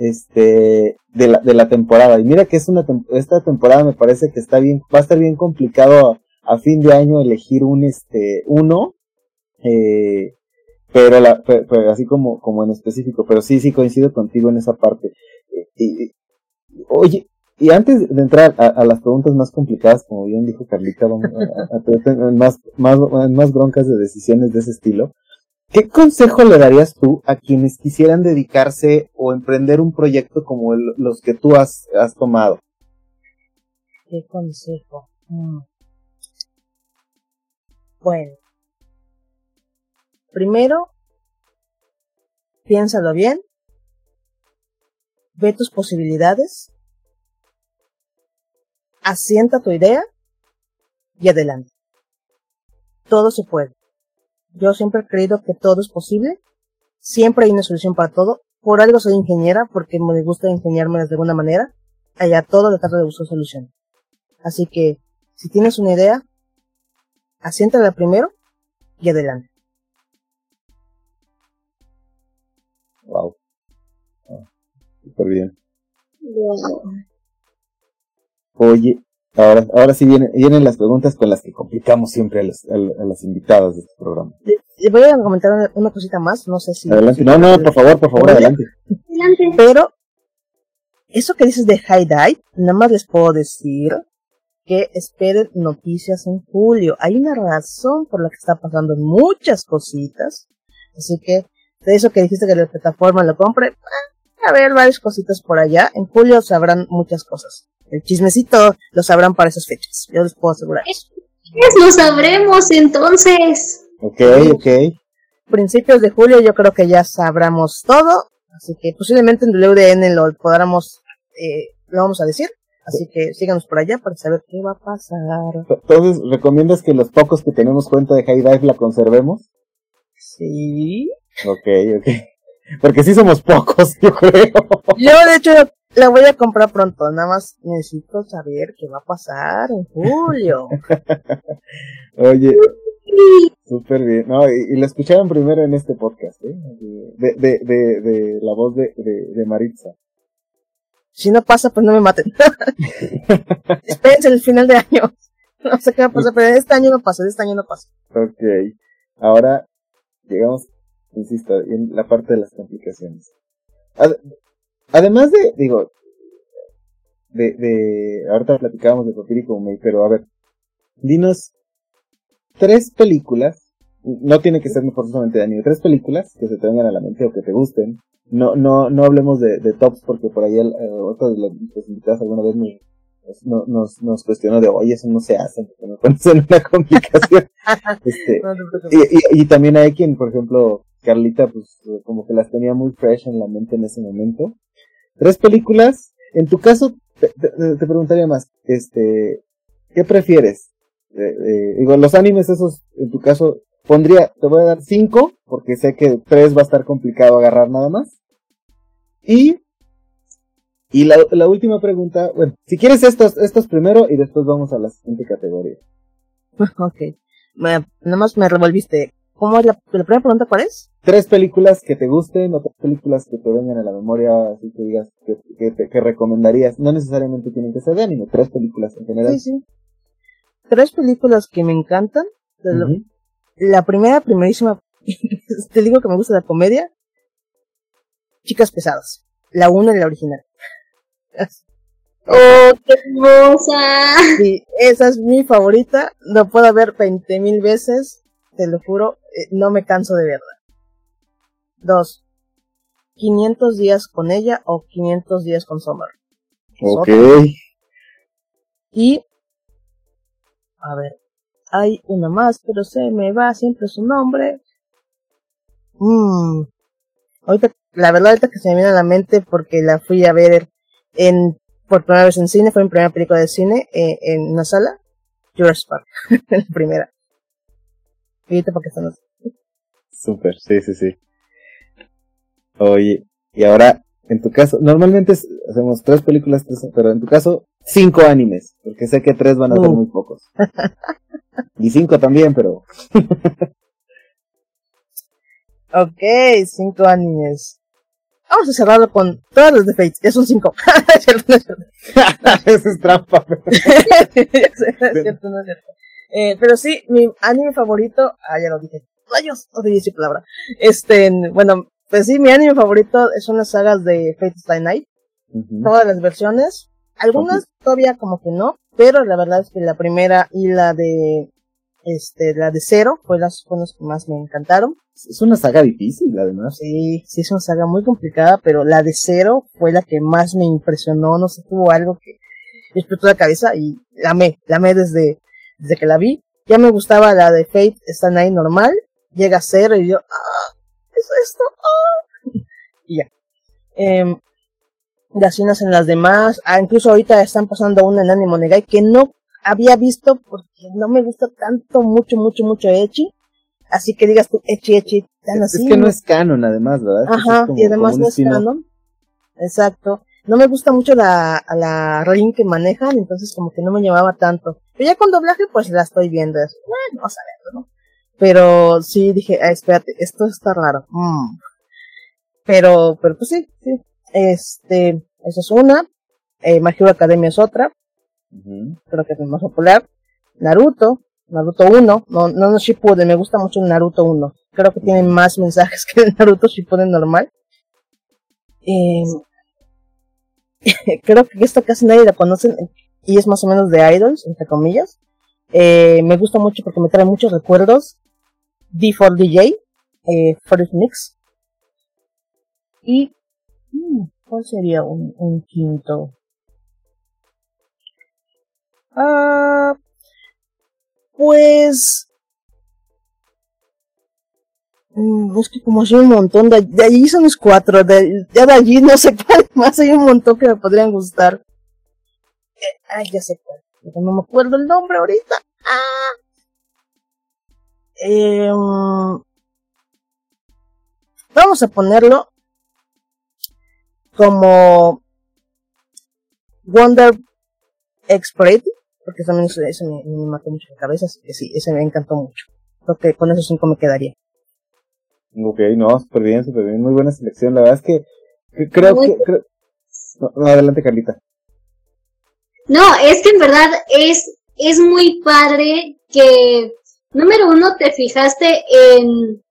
este de la, de la temporada. Y mira que es una esta temporada me parece que está bien, va a estar bien complicado a, fin de año elegir un este uno, eh, pero así como como en específico, pero sí sí coincido contigo en esa parte. oye, y antes de entrar a, las preguntas más complicadas, como bien dijo Carlita, vamos a, a, [LAUGHS] más, más, más broncas de decisiones de ese estilo. ¿Qué consejo le darías tú a quienes quisieran dedicarse o emprender un proyecto como los que tú has, has tomado? ¿Qué consejo? Mm. Bueno, primero, piénsalo bien, ve tus posibilidades, asienta tu idea y adelante. Todo se puede. Yo siempre he creído que todo es posible. Siempre hay una solución para todo. Por algo soy ingeniera, porque me gusta ingeniarme de alguna manera. Allá todo le trata de buscar solución. Así que, si tienes una idea, asiéntala primero y adelante. Wow. Súper bien. Oye, Ahora, ahora sí vienen, vienen las preguntas con las que complicamos siempre a, los, a, las invitadas de este programa. Le voy a comentar una, cosita más, no sé si... Adelante, no, no, por favor, por favor, adelante. Pero, eso que dices de High Dive, nada más les puedo decir que esperen noticias en julio. Hay una razón por la que está pasando muchas cositas. Así que, de eso que dijiste que la plataforma lo compre, ah, a ver varias cositas por allá. En julio sabrán muchas cosas el chismecito lo sabrán para esas fechas. Yo les puedo asegurar eso. Lo sabremos entonces. Ok, ok. Principios de julio yo creo que ya sabremos todo. Así que posiblemente en WDN lo podamos, eh, lo vamos a decir. Así que síganos por allá para saber qué va a pasar. Entonces, ¿recomiendas que los pocos que tenemos cuenta de High Dive la conservemos? Sí. Ok, ok. [LAUGHS] Porque sí somos pocos, [LAUGHS] yo creo. Yo, de hecho, la voy a comprar pronto, nada más necesito saber qué va a pasar en julio. [LAUGHS] Oye, súper bien. No, y, la escucharon primero en este podcast, ¿eh? De, de, de, de la voz de, de, Maritza. Si no pasa, pues no me maten. [LAUGHS] Espérense el final de año. No sé qué va a pasar, pero este año no pasa, este año no pasa. Ok. Ahora, llegamos, insisto, en la parte de las complicaciones. Además de, digo, de, de, ahorita platicábamos de Papirico May, pero a ver, dinos tres películas, no tiene que ser forzosamente de anime, tres películas que se te vengan a la mente o que te gusten. No, no, no hablemos de, de tops porque por ahí el, eh, otro de los invitados alguna vez nos, nos, nos cuestionó de, oye, eso no se hace, porque me pones en una [LAUGHS] complicación. [LAUGHS] este, y, y, y, también hay quien, por ejemplo, Carlita, pues como que las tenía muy fresh en la mente en ese momento. Tres películas. En tu caso, te, preguntaría más, este, ¿qué prefieres? eh, eh, digo, los animes esos, en tu caso, pondría, te voy a dar cinco, porque sé que tres va a estar complicado agarrar nada más. Y, y la, la última pregunta, bueno, si quieres estos, estos primero y después vamos a la siguiente categoría. [LAUGHS] ok. Me, nada más me revolviste. ¿Cómo es la, la primera pregunta? ¿Cuál es? Tres películas que te gusten o tres películas que te vengan a la memoria, así que digas que, que, te- que recomendarías. No necesariamente tienen que ser de anime, tres películas en general. Sí, sí. Tres películas que me encantan. De. La primera, primerísima, [LAUGHS] te digo que me gusta la comedia. Chicas pesadas. La una y la original. [LAUGHS] ¡Oh, qué hermosa! Sí, esa es mi favorita. Lo puedo ver 20 mil veces. Te lo juro, eh, no me canso de verla. Dos. 500 días con ella o 500 días con Summer. Ok. Y, a ver, hay una más, pero se me va siempre su nombre. Mm. Ahorita, la verdad, ahorita que se me viene a la mente porque la fui a ver en, por primera vez en cine, fue mi primera película de cine, eh, en una sala, Jurassic Park, [LAUGHS] la primera. Ahorita porque Súper, sí, sí, sí. Oye, y ahora, en tu caso, normalmente hacemos tres películas, tres- pero en tu caso, cinco animes, porque sé que tres van a ser Uh. muy pocos. Y cinco también, pero [LAUGHS] Ok, cinco animes. Vamos a cerrarlo con todas las de Fate, ya son cinco. Eso es trampa. pero- es cierto, no es cierto. Eh, pero sí, mi anime favorito, ah, ya lo dije, rayos, no dije palabra. Este, bueno, pues sí, mi anime favorito son las sagas de Fate Stay Night, todas las versiones, algunas todavía como que no, pero la verdad es que la primera y la de, este, la de Cero fue las, fueron las que más me encantaron. Es una saga difícil, además. Sí, sí es una saga muy complicada, pero la de Cero fue la que más me impresionó, no sé, tuvo algo que me explotó la cabeza y la amé, la amé desde, desde que la vi. Ya me gustaba la de Fate, están ahí normal, llega a Cero y yo, ah, ¿qué es esto? Ah. Y ya. Em, las cenas en las demás, ah, incluso ahorita están pasando una en Anime Negai que no había visto porque no me gusta tanto, mucho, mucho, mucho Echi. Así que digas tú, Echi, Echi, tan Es, así. es que no es canon, además, ¿verdad? Es Ajá, como- y además no es canon. Exacto. No me gusta mucho la, la ring que manejan, entonces como que no me llamaba tanto. Pero ya con doblaje, pues la estoy viendo. Es, bueno, vamos a verlo, ¿no? Pero sí dije, ah, espérate, esto está raro. Mm. Pero, pero pues sí, sí. Este, esa es una. Eh, My Hero Academia es otra. Ujú. Creo que es más popular. Naruto. Naruto 1. No, no, no Shippuden. Me gusta mucho el Naruto 1. Creo que tiene más mensajes [LAUGHS] que el Naruto Shippuden normal. Eh, [LAUGHS] creo que esta casi nadie la conoce y es más o menos de idols, entre comillas. Eh, me gusta mucho porque me trae muchos recuerdos. D4DJ, eh, First Mix. Y, mm, ¿cuál sería un, quinto? Ah, pues, es que como hay un montón, de, allí son los cuatro, de, ya de allí no sé [LAUGHS] cuál más, hay un montón que me podrían gustar. Ay, ya sé cuál, no me acuerdo el nombre ahorita. Ah. Em, vamos a ponerlo como Wonder X-Parade, porque también ese me, me mató mucho la cabeza, así que sí, ese me encantó mucho. Creo que con esos cinco me quedaría. Ok, no, súper bien, súper bien. Muy buena selección. La verdad es que, que creo Muy que... creo- No, no, adelante, Carlita. No, es que en verdad es, es muy padre que, número uno, te fijaste en,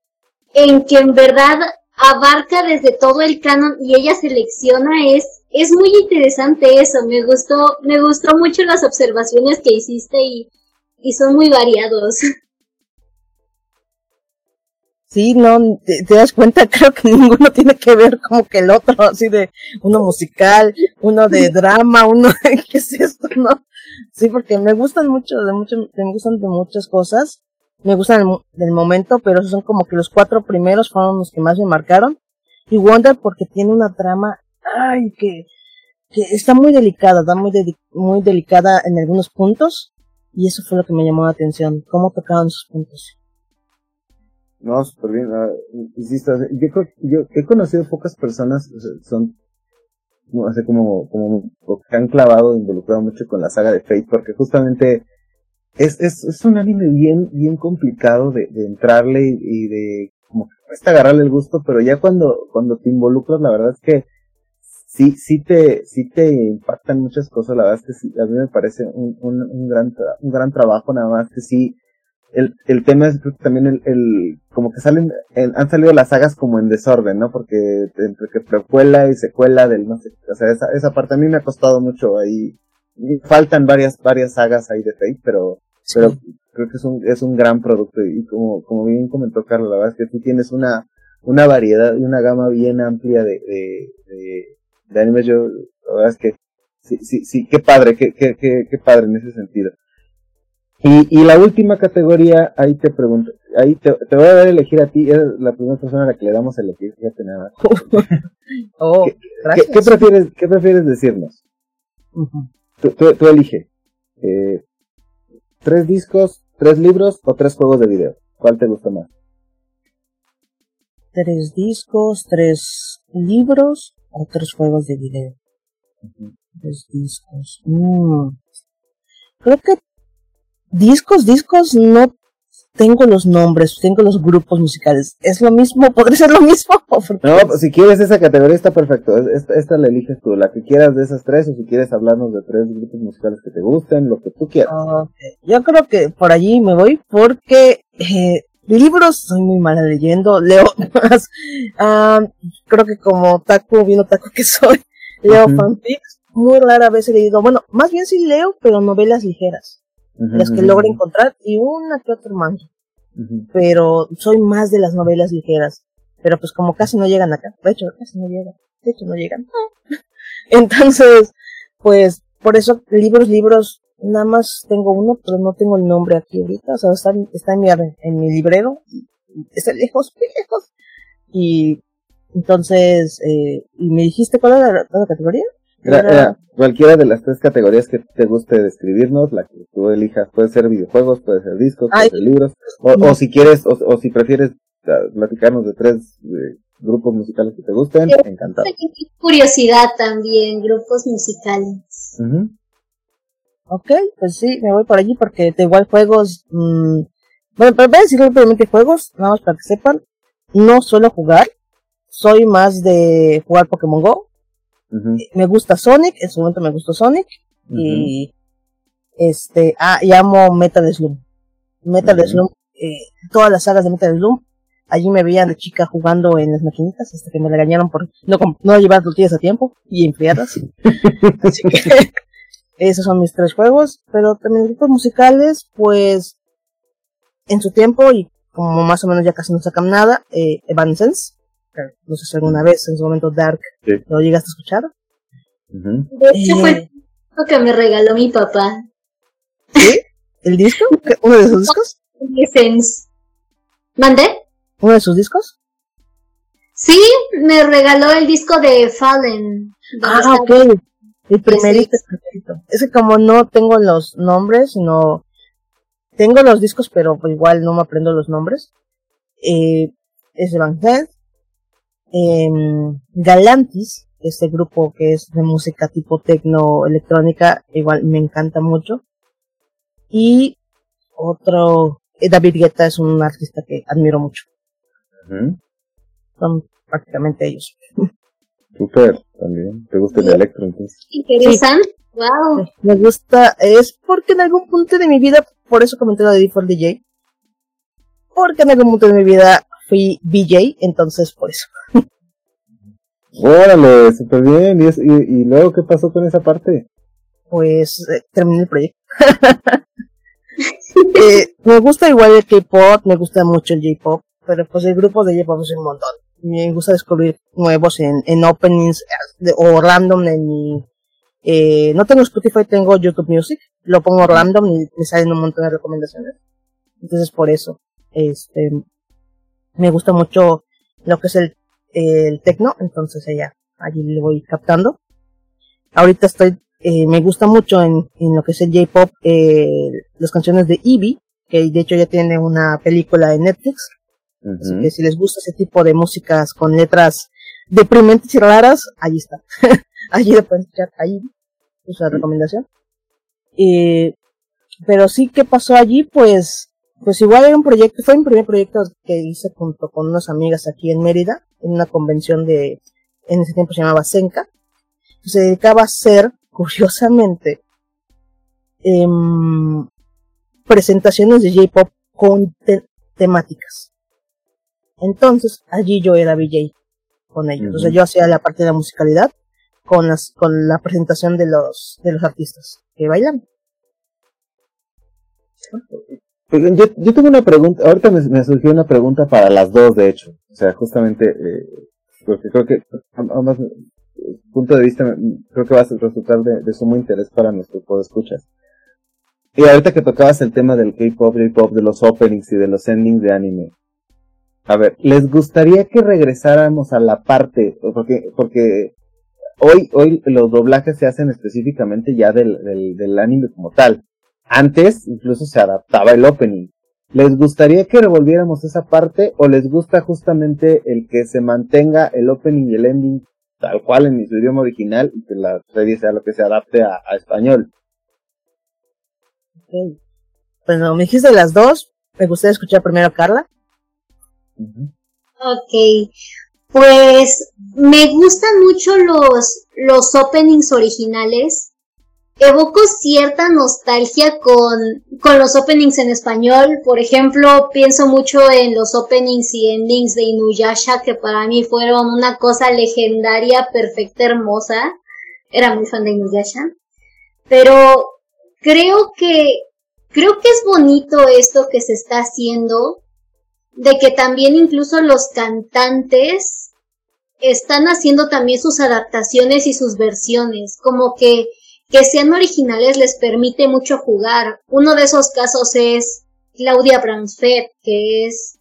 en que en verdad abarca desde todo el canon y ella selecciona, es, es muy interesante eso, me gustó, me gustó mucho las observaciones que hiciste y, y son muy variados. [LAUGHS] Sí, no, te, te das cuenta, [LAUGHS] creo que ninguno tiene que ver como que el otro, así de uno musical, uno de [LAUGHS] drama, uno [LAUGHS] de, ¿qué es esto, no? Sí, porque me gustan mucho, de mucho, me gustan de muchas cosas, me gustan del, del momento, pero esos son como que los cuatro primeros fueron los que más me marcaron. Y Wonder porque tiene una trama, ay, que, que está muy delicada, está muy, muy delicada en algunos puntos, Y eso fue lo que me llamó la atención, cómo tocaban sus puntos. No, súper bien. Ah, insisto, yo yo he conocido pocas personas, son así como, como que han clavado, involucrado mucho con la saga de Fate, porque justamente es, es, un anime bien, bien complicado de, entrarle y, de como cuesta agarrarle el gusto, pero ya cuando, te involucras, la verdad es que sí, sí te, sí te impactan muchas cosas, la verdad es que sí, a mí me parece un, un gran, un gran trabajo, nada más que sí, el, el tema es creo que también el, el, como que salen, han salido las sagas como en desorden, ¿no? Porque entre que precuela y secuela del no sé, o sea, esa, esa parte a mí me ha costado mucho ahí, faltan varias, varias sagas ahí de Fate, pero, pero creo que es un, es un gran producto y como, como bien comentó Carlos, la verdad es que tú tienes una, una variedad y una gama bien amplia de, de, de, de animes, yo, la verdad es que sí, sí, sí, qué padre, qué, qué, qué, qué padre en ese sentido. Y, y la última categoría, ahí te pregunto, ahí te, te voy a dar a elegir a ti, eres la primera persona a la que le damos a elegir, fíjate nada. [LAUGHS] oh, ¿Qué, ¿qué, ¿qué, prefieres, ¿Qué prefieres decirnos? Uh -huh. tú, tú, tú, elige. Eh, ¿Tres discos, tres libros o tres juegos de video? ¿Cuál te gusta más? Tres discos, tres libros o tres juegos de video. Uh -huh. Tres discos. Mm. Creo que discos, discos, no tengo los nombres, tengo los grupos musicales. ¿Es lo mismo? ¿Podría ser lo mismo? [LAUGHS] No, pues, si quieres esa categoría está perfecto. Esta, esta la eliges tú, la que quieras de esas tres, o si quieres hablarnos de tres grupos musicales que te gusten, lo que tú quieras. Okay. Yo creo que por allí me voy porque eh, libros soy muy mala leyendo, [LAUGHS] leo más. uh, creo que como taco, bien taco que soy, leo uh -huh. fanfics. Muy rara vez he leído, bueno, más bien sí leo, pero novelas ligeras las que logro encontrar y una que otro manga. Uh -huh. Pero soy más de las novelas ligeras. Pero pues como casi no llegan acá. De hecho, casi no llegan. De hecho, no llegan. [LAUGHS] Entonces, pues, por eso, libros, libros, nada más tengo uno, pero no tengo el nombre aquí ahorita. O sea, está, está en, mi, en mi librero. Está lejos, muy lejos. Y entonces, eh, ¿y me dijiste cuál era la, la categoría? Era, era, cualquiera de las tres categorías que te guste describirnos, la que tú elijas, puede ser videojuegos, puede ser discos, Ay, puede ser libros, o, no. o si quieres, o, o, si prefieres platicarnos de tres de grupos musicales que te gusten, encantado. Curiosidad también, grupos musicales. Uh -huh. Ok, pues sí, me voy por allí porque de igual juegos, mmm, bueno, pero voy a decir rápidamente juegos, nada más para que sepan, no suelo jugar, soy más de jugar Pokémon Go, Uh -huh. Me gusta Sonic, en su momento me gustó Sonic. Uh -huh. Y este, ah, y amo Metal Slum. Metal uh -huh. Slum, eh, todas las sagas de Metal Slum. Allí me veían de chica jugando en las maquinitas hasta que me regañaron por no, no llevar tortillas a tiempo y enfriadas. [LAUGHS] Así que [LAUGHS] esos son mis tres juegos. Pero también grupos musicales, pues en su tiempo y como más o menos ya casi no sacan nada, eh, Evanescence no sé si alguna vez en su momento Dark sí. lo llegaste a escuchar. Uh -huh. De hecho, eh, fue lo que me regaló mi papá. ¿Sí? ¿El disco? ¿Uno de sus discos? Sense. ¿Mandé? ¿Uno de sus discos? Sí, me regaló el disco de Fallen. Ah, ok. El primerito, el primerito. Es que como no tengo los nombres, no... Tengo los discos, pero igual no me aprendo los nombres. Eh, es de Van eh, Galantis, este grupo que es de música tipo tecno electrónica, igual me encanta mucho. Y otro, eh, David Guetta es un artista que admiro mucho. Uh -huh. Son prácticamente ellos. [LAUGHS] Super, también. ¿Te gusta el electro entonces? Interesante. Sí. Wow. Me gusta, es porque en algún punto de mi vida, por eso comenté lo de Default DJ, porque en algún punto de mi vida fui BJ, entonces por eso. Órale, súper bien. ¿Y, y, ¿Y, luego qué pasó con esa parte? Pues eh, terminé el proyecto. [LAUGHS] eh, me gusta igual el K-pop, me gusta mucho el J-pop, pero pues el grupo de J-pop es un montón. Me gusta descubrir nuevos en, en openings de, o random en mi. Eh, no tengo Spotify, tengo YouTube Music. Lo pongo random y me salen un montón de recomendaciones. Entonces por eso, este, me gusta mucho lo que es el el tecno, entonces ella allí le voy captando. Ahorita estoy eh, me gusta mucho en, en, lo que es el J-pop, eh, las canciones de Eevee, que de hecho ya tiene una película en Netflix. Así que si les gusta ese tipo de músicas con letras deprimentes y raras, allí está. [LAUGHS] allí lo pueden escuchar, ahí es la recomendación. Eh, pero sí, ¿qué pasó allí? Pues, pues igual era un proyecto, fue un primer proyecto que hice junto con unas amigas aquí en Mérida, en una convención de, en ese tiempo se llamaba Senka. Se dedicaba a hacer [LAUGHS] curiosamente, em, presentaciones de J-pop con temáticas. Entonces, allí yo era VJ con ellos. Entonces, yo hacía la parte de la musicalidad con las, con la presentación de los, de los artistas que bailan. Pues, yo, yo tengo una pregunta, ahorita me, surgió una pregunta para las dos, de hecho. O sea, justamente, eh, porque creo que ambas punto de vista creo que va a resultar de, de sumo interés para nuestro escuchas. Y ahorita que tocabas el tema del K-pop, J-pop, de los openings y de los endings de anime. A ver, ¿les gustaría que regresáramos a la parte, porque, porque hoy, hoy los doblajes se hacen específicamente ya del, del anime como tal. Antes incluso se adaptaba el opening. ¿Les gustaría que revolviéramos esa parte o les gusta justamente el que se mantenga el opening y el ending tal cual en su idioma original y que la serie sea lo que se adapte a, español. Okay. Bueno, me dijiste las dos. Me gustaría escuchar primero a Carla. Ok. Pues me gustan mucho los, los openings originales evoco cierta nostalgia con, con los openings en español. Por ejemplo, pienso mucho en los openings y endings de Inuyasha, que para mí fueron una cosa legendaria, perfecta, hermosa. Era muy fan de Inuyasha. Pero creo que, creo que es bonito esto que se está haciendo, de que también incluso los cantantes están haciendo también sus adaptaciones y sus versiones, como que que sean originales les permite mucho jugar. Uno de esos casos es Claudia Bransfeld, que es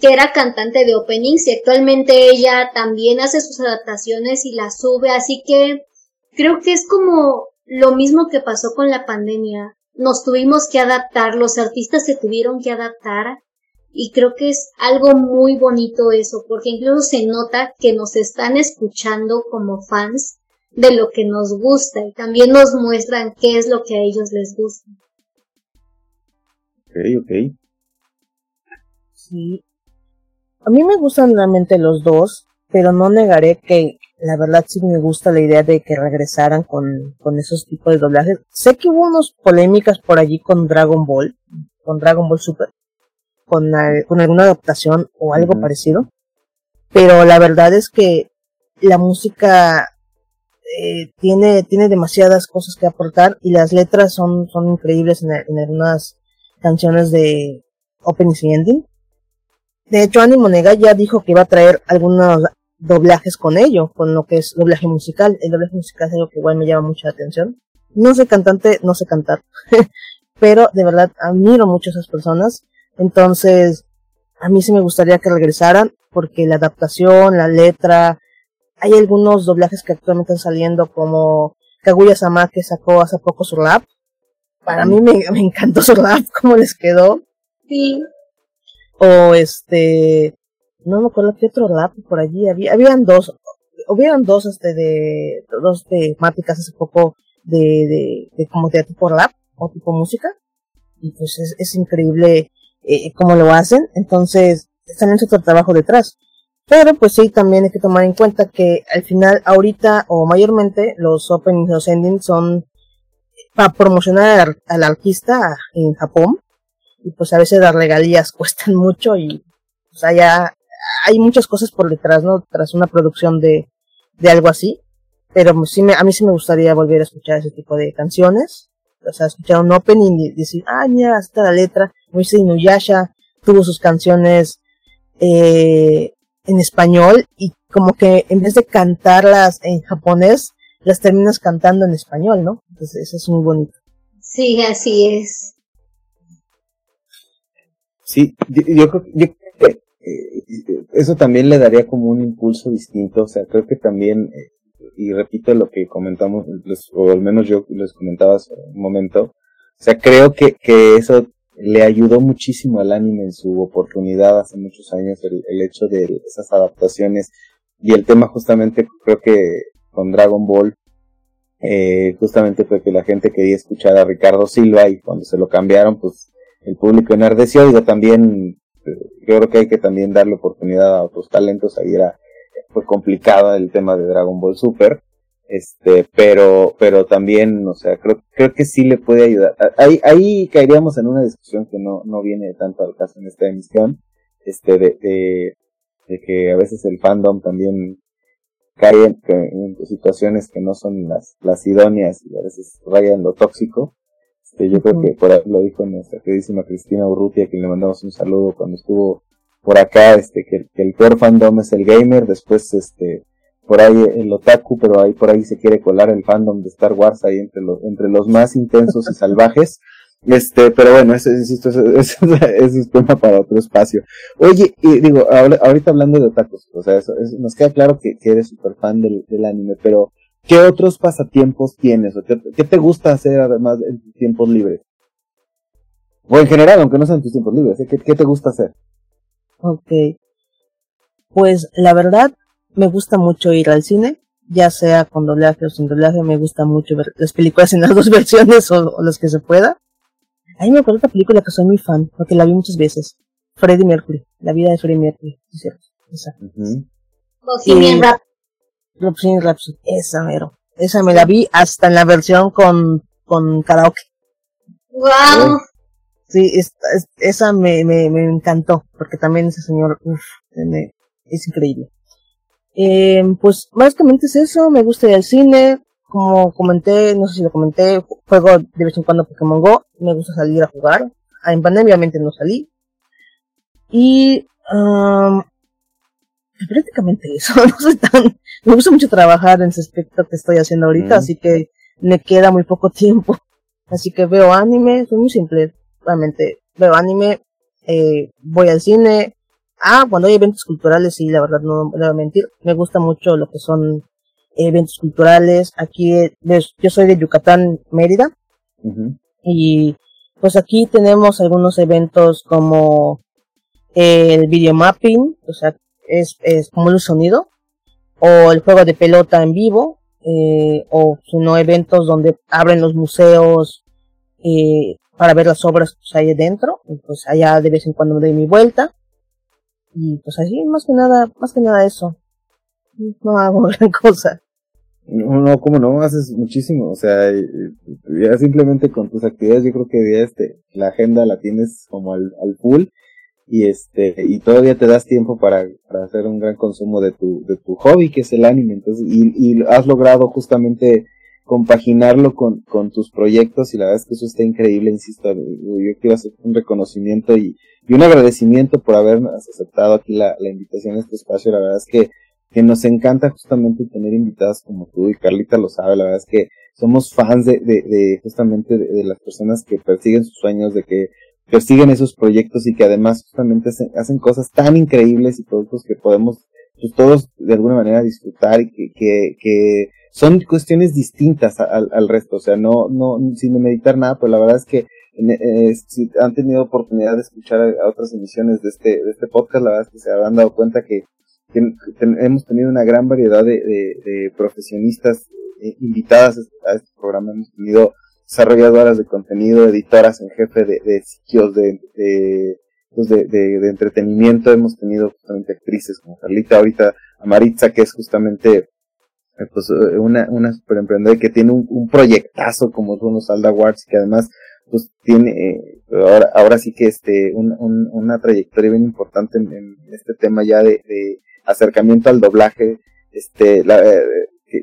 que era cantante de openings y actualmente ella también hace sus adaptaciones y las sube, así que creo que es como lo mismo que pasó con la pandemia. Nos tuvimos que adaptar, los artistas se tuvieron que adaptar y creo que es algo muy bonito eso, porque incluso se nota que nos están escuchando como fans de lo que nos gusta y también nos muestran qué es lo que a ellos les gusta. Ok, ok. Sí. A mí me gustan realmente los dos, pero no negaré que la verdad sí me gusta la idea de que regresaran con, con esos tipos de doblajes. Sé que hubo unas polémicas por allí con Dragon Ball, con Dragon Ball Super, con, con alguna adaptación o algo parecido, pero la verdad es que la música eh, tiene, tiene demasiadas cosas que aportar y las letras son, son increíbles en, algunas canciones de Open y Ending. De hecho, Annie Monega ya dijo que iba a traer algunos doblajes con ello, con lo que es doblaje musical. El doblaje musical es algo que igual me llama mucha atención. No soy cantante, no sé cantar, [LAUGHS] pero de verdad admiro mucho a esas personas. Entonces, a mí sí me gustaría que regresaran porque la adaptación, la letra, hay algunos doblajes que actualmente están saliendo como Kaguya-sama que sacó hace poco su rap. Para mí me, me encantó su rap, [LAUGHS] cómo les quedó. Sí. O este, no me acuerdo qué otro rap por allí había, habían dos, hubieron dos este de, dos temáticas hace poco de, de, de como de tipo rap o tipo música. Y pues es, es increíble eh, cómo lo hacen. Entonces, están en otro trabajo detrás. Pero pues sí, también hay que tomar en cuenta que al final, ahorita o mayormente, los openings los endings son para promocionar al, artista en Japón. Y pues a veces las regalías [LAUGHS] cuestan mucho y pues allá hay muchas cosas por detrás, ¿no? Tras una producción de, de algo así. Pero pues, sí me, a mí sí me gustaría volver a escuchar ese tipo de canciones. O sea, escuchar un opening y decir, ah, mira, está la letra. Moisés Inuyasha tuvo sus canciones eh, en español y como que en vez de cantarlas en japonés, las terminas cantando en español, ¿no? Entonces eso es muy bonito. Sí, así es. Sí, yo, creo que eh, eso también le daría como un impulso distinto, o sea, creo que también eh, y repito lo que comentamos, o al menos yo les comentaba hace un momento, o sea, creo que, que eso le ayudó muchísimo al anime en su oportunidad hace muchos años, el, el hecho de esas adaptaciones. Y el tema justamente creo que con Dragon Ball eh, justamente fue que la gente quería escuchar a Ricardo Silva y cuando se lo cambiaron pues el público enardeció. Digo también yo creo que hay que también darle oportunidad a otros talentos. Ahí era fue complicado el tema de Dragon Ball Super este pero pero también o sea creo creo que sí le puede ayudar ahí ahí caeríamos en una discusión que no no viene tanto al caso en esta emisión este de, de de que a veces el fandom también cae en, situaciones que no son las, las idóneas y a veces raya en lo tóxico. Este, yo creo que por ahí lo dijo nuestra queridísima Cristina Urrutia, que le mandamos un saludo cuando estuvo por acá, este, que, el peor fandom es el gamer, después este, por ahí el otaku, pero ahí por ahí se quiere colar el fandom de Star Wars ahí entre los, entre los más intensos y [LAUGHS] salvajes. Este, pero bueno, eso, eso, eso, es tema para otro espacio. Oye, y digo, ahorita hablando de otakus, o sea, eso, nos queda claro que, eres súper fan del, del, anime, pero ¿qué otros pasatiempos tienes? O qué, te gusta hacer además en tus tiempos libres? O en general, aunque no sean tus tiempos libres, ¿eh? ¿qué, ¿qué te gusta hacer? Ok. Pues la verdad, me gusta mucho ir al cine, ya sea con doblaje o sin doblaje, me gusta mucho ver las películas en las dos [LAUGHS] versiones o, o las que se pueda. Ahí me acuerdo otra película que soy muy fan, porque la vi muchas veces. Freddie Mercury, la vida de Freddie Mercury, es cierto. Esa. Bohemian Rhapsody. esa mero. Esa me la vi hasta en la versión con, con karaoke. Wow. Sí, esa me, me, me encantó, porque también ese señor, uf, es increíble. Eh, pues básicamente es eso, me gusta ir al cine, como comenté, no sé si lo comenté, juego de vez en cuando Pokémon Go, me gusta salir a jugar. Ah, en pandemia obviamente no salí. Y um, prácticamente eso, [LAUGHS] no sé tan, me gusta mucho trabajar en ese aspecto que estoy haciendo ahorita, así que me queda muy poco tiempo. Así que veo anime, es muy simple, realmente. Veo anime, eh, voy al cine. Ah, cuando hay eventos culturales, y la verdad no me voy a mentir, me gusta mucho lo que son eventos culturales. Aquí, yo soy de Yucatán, Mérida. Y pues aquí tenemos algunos eventos como el video mapping, o sea, es, es como el sonido, o el juego de pelota en vivo, eh, o si no, eventos donde abren los museos eh, para ver las obras que hay dentro, pues allá de vez en cuando me doy mi vuelta. Y pues así, más que nada, más que nada eso. No hago [LAUGHS] gran cosa. No, no, como no, haces muchísimo, o sea, ya simplemente con tus actividades yo creo que ya este, la agenda la tienes como al, al full y este, y todavía te das tiempo para, para hacer un gran consumo de tu, de tu hobby que es el anime, entonces, y, y has logrado justamente compaginarlo con, con tus proyectos y la verdad es que eso está increíble, insisto, yo quiero hacer un reconocimiento y, un agradecimiento por habernos aceptado aquí la, invitación a este espacio, la verdad es que nos encanta justamente tener invitadas como tú y Carlita lo sabe, la verdad es que somos fans de, de, de justamente de, las personas que persiguen sus sueños, de que persiguen esos proyectos y que además justamente hacen, cosas tan increíbles y productos que podemos pues, todos de alguna manera disfrutar y que, que, que son cuestiones distintas al, al resto, o sea, no, no, sin meditar nada, pero la verdad es que eh, si han tenido oportunidad de escuchar a, otras emisiones de este, de este podcast, la verdad es que se habrán dado cuenta que hemos tenido una gran variedad de, de, profesionistas eh, invitadas a este programa. Hemos tenido desarrolladoras de contenido, editoras en jefe de, de sitios de, de, pues de, de, entretenimiento. Hemos tenido justamente actrices como Carlita, ahorita Amaritza, que es justamente eh, pues una, una super emprendedora que tiene un, un proyectazo como son los Alda Awards, que además pues tiene eh, ahora ahora sí que este un, un, una trayectoria bien importante en, este tema ya de, de, acercamiento al doblaje, este, la, eh,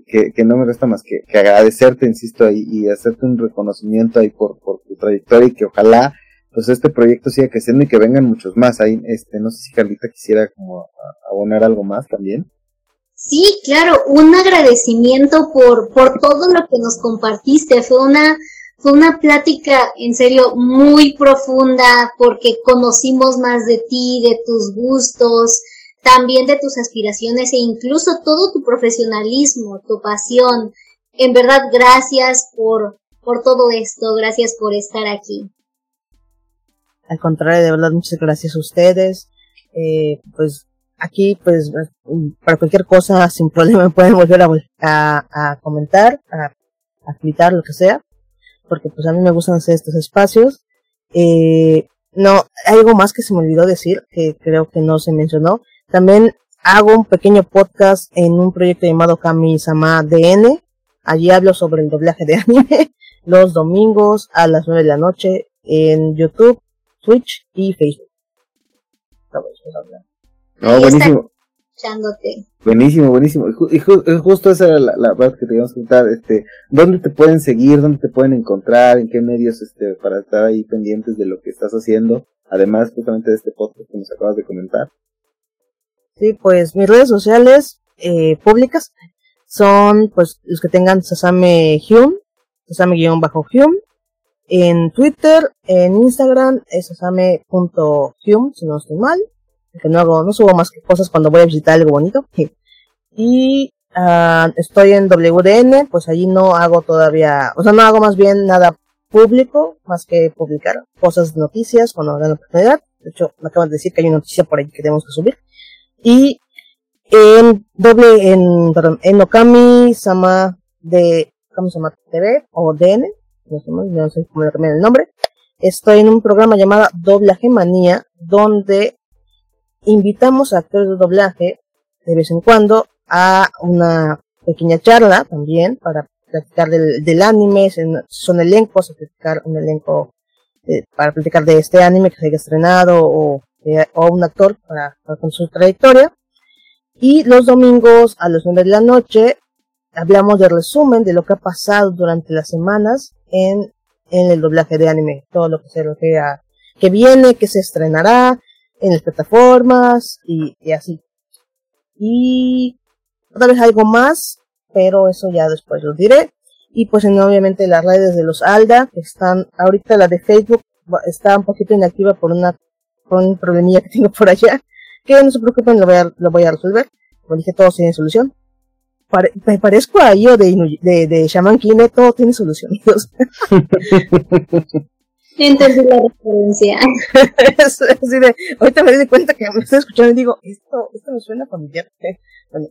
que, que, no me resta más que, que agradecerte, insisto, y, y, hacerte un reconocimiento ahí por, por tu trayectoria y que ojalá pues este proyecto siga creciendo y que vengan muchos más. Ahí, este, no sé si Carlita quisiera como abonar algo más también. Sí, claro, un agradecimiento por, por todo lo que nos compartiste. Fue una, fue una plática en serio muy profunda porque conocimos más de ti, de tus gustos, también de tus aspiraciones e incluso todo tu profesionalismo, tu pasión. En verdad, gracias por, por todo esto, gracias por estar aquí. Al contrario, de verdad, muchas gracias a ustedes. Eh, pues aquí, pues, para cualquier cosa, [LAUGHS] sin problema, pueden volver a, comentar, a, a lo que sea, porque pues a mí me gustan hacer estos espacios. Eh, no, algo más que se me olvidó decir, que creo que no se mencionó. También hago un pequeño podcast en un proyecto llamado Kami-sama DN. Allí hablo sobre el doblaje de [LAUGHS] anime los domingos a las 9 de la noche en YouTube, Twitch y Facebook. No, buenísimo. Buenísimo, buenísimo. Y, justo esa era la, parte que te íbamos a contar. Este, ¿Dónde te pueden seguir? ¿Dónde te pueden encontrar? ¿En qué medios este, para estar ahí pendientes de lo que estás haciendo? Además, justamente de este podcast que nos acabas de comentar. Sí, pues mis redes sociales eh, públicas son pues los que tengan Sasame Hume, Sasame-Hume. En Twitter, en Instagram es sasame.hume, si no estoy mal que no hago, no subo más que cosas cuando voy a visitar algo bonito. [LAUGHS] Y uh, estoy en WDN, pues allí no hago todavía, o sea, no hago más bien nada público, más que publicar cosas, noticias, cuando la oportunidad. De hecho, me acaban de decir que hay una noticia por ahí que tenemos que subir. Y en doble, en, perdón, en Okami Sama de, ¿cómo se llama? TV o DN, no sé, no sé cómo el nombre. Estoy en un programa llamado Doblaje Manía, donde invitamos a actores de doblaje de vez en cuando a una pequeña charla también para platicar del, del anime, son elencos, platicar un elenco eh, para platicar de este anime que se haya estrenado o, o un actor para, con su trayectoria. Y los domingos a las 9 de la noche hablamos de resumen de lo que ha pasado durante las semanas en, en el doblaje de anime, todo lo que se refiere que viene, que se estrenará, en las plataformas y, así. Y otra vez algo más, pero eso ya después lo diré. Y pues en, obviamente las redes de los ALDA, que están, ahorita la de Facebook está un poquito inactiva por una, por un problemilla que tengo por allá, que no se preocupen, lo voy a, lo voy a resolver. Como dije, todo tiene solución. Me parezco a yo de, de, de Shaman Kine, todo tiene solución. [LAUGHS] Entendí la referencia. así de, ahorita me di cuenta que me estoy escuchando y digo, esto, esto me suena familiar. bueno,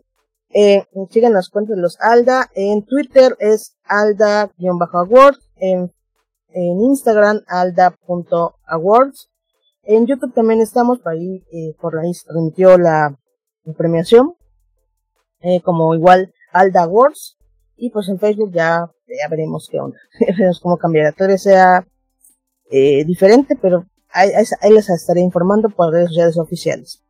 eh, sigan las cuentas de los Alda. En Twitter es alda-award. En, en Instagram alda.awards. En YouTube también estamos, por ahí, eh, por ahí transmitió la, premiación. Eh, como igual Alda Awards. Y pues en Facebook ya, ya veremos qué onda. [LAUGHS] veremos cómo cambiará. Tal vez sea eh, diferente, pero ahí, les estaré informando por redes sociales oficiales.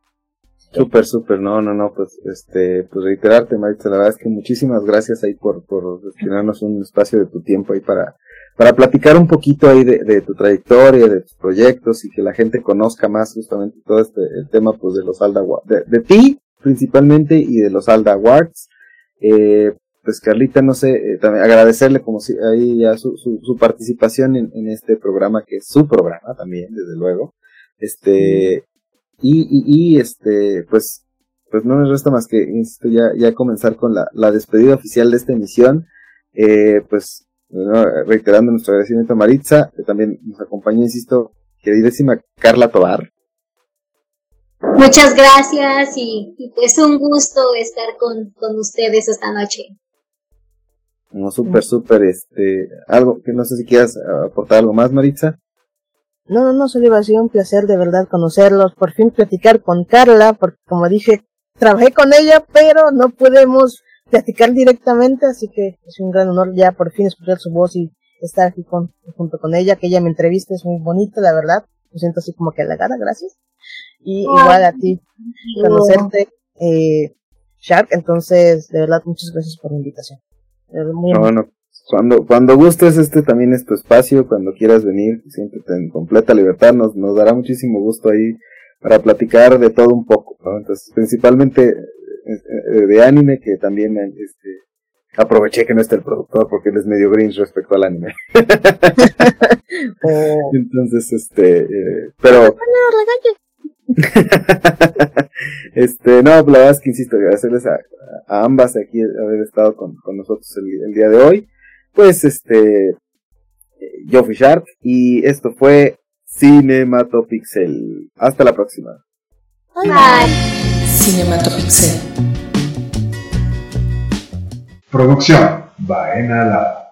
Súper, súper, no, no, no, pues, este, pues reiterarte, Maritza, la verdad es que muchísimas gracias ahí por, por un espacio de tu tiempo ahí para, para platicar un poquito ahí de, tu trayectoria, de tus proyectos y que la gente conozca más justamente todo este, el tema, pues, de los Alda, de, de ti, principalmente, y de los Alda Awards. Eh, pues Carlita, no sé, eh, también agradecerle como si ahí ya su, su, participación en, este programa, que es su programa también, desde luego. Este, y, y, este, pues, pues no me resta más que, insisto, ya, ya comenzar con la, la despedida oficial de esta emisión. Eh, pues, reiterando nuestro agradecimiento a Maritza, que también nos acompañó, insisto, queridísima Carla Tobar. Muchas gracias y, y, pues un gusto estar con, con ustedes esta noche. No, súper, súper, este, algo que no sé si quieras aportar algo más, Maritza. No, no, no, solo iba a ser un placer de verdad conocerlos, por fin platicar con Carla, porque como dije, trabajé con ella, pero no podemos platicar directamente, así que es un gran honor ya por fin escuchar su voz y estar aquí con, junto con ella, que ella me entreviste, es muy bonito, la verdad, me siento así como que halagada, gracias. Y igual a ti, conocerte, eh, Shark, entonces, de verdad, muchas gracias por la invitación. Bueno, cuando, cuando gustes, este también es tu espacio, cuando quieras venir, siéntete en completa libertad, nos, nos dará muchísimo gusto ahí para platicar de todo un poco, Entonces, principalmente eh, eh, de anime, que también este, aproveché que no está el productor porque él es medio grinch respecto al anime. [LAUGHS] [LAUGHS] Oh. Entonces, este, eh, pero... [LAUGHS] este, no, la verdad es que insisto, agradecerles a, a ambas aquí haber estado con, con nosotros el, el, día de hoy. Pues, este, yo fui Shark y esto fue Cinematopixel. Hasta la próxima. Bye. Cinematopixel. Producción Baena Lab.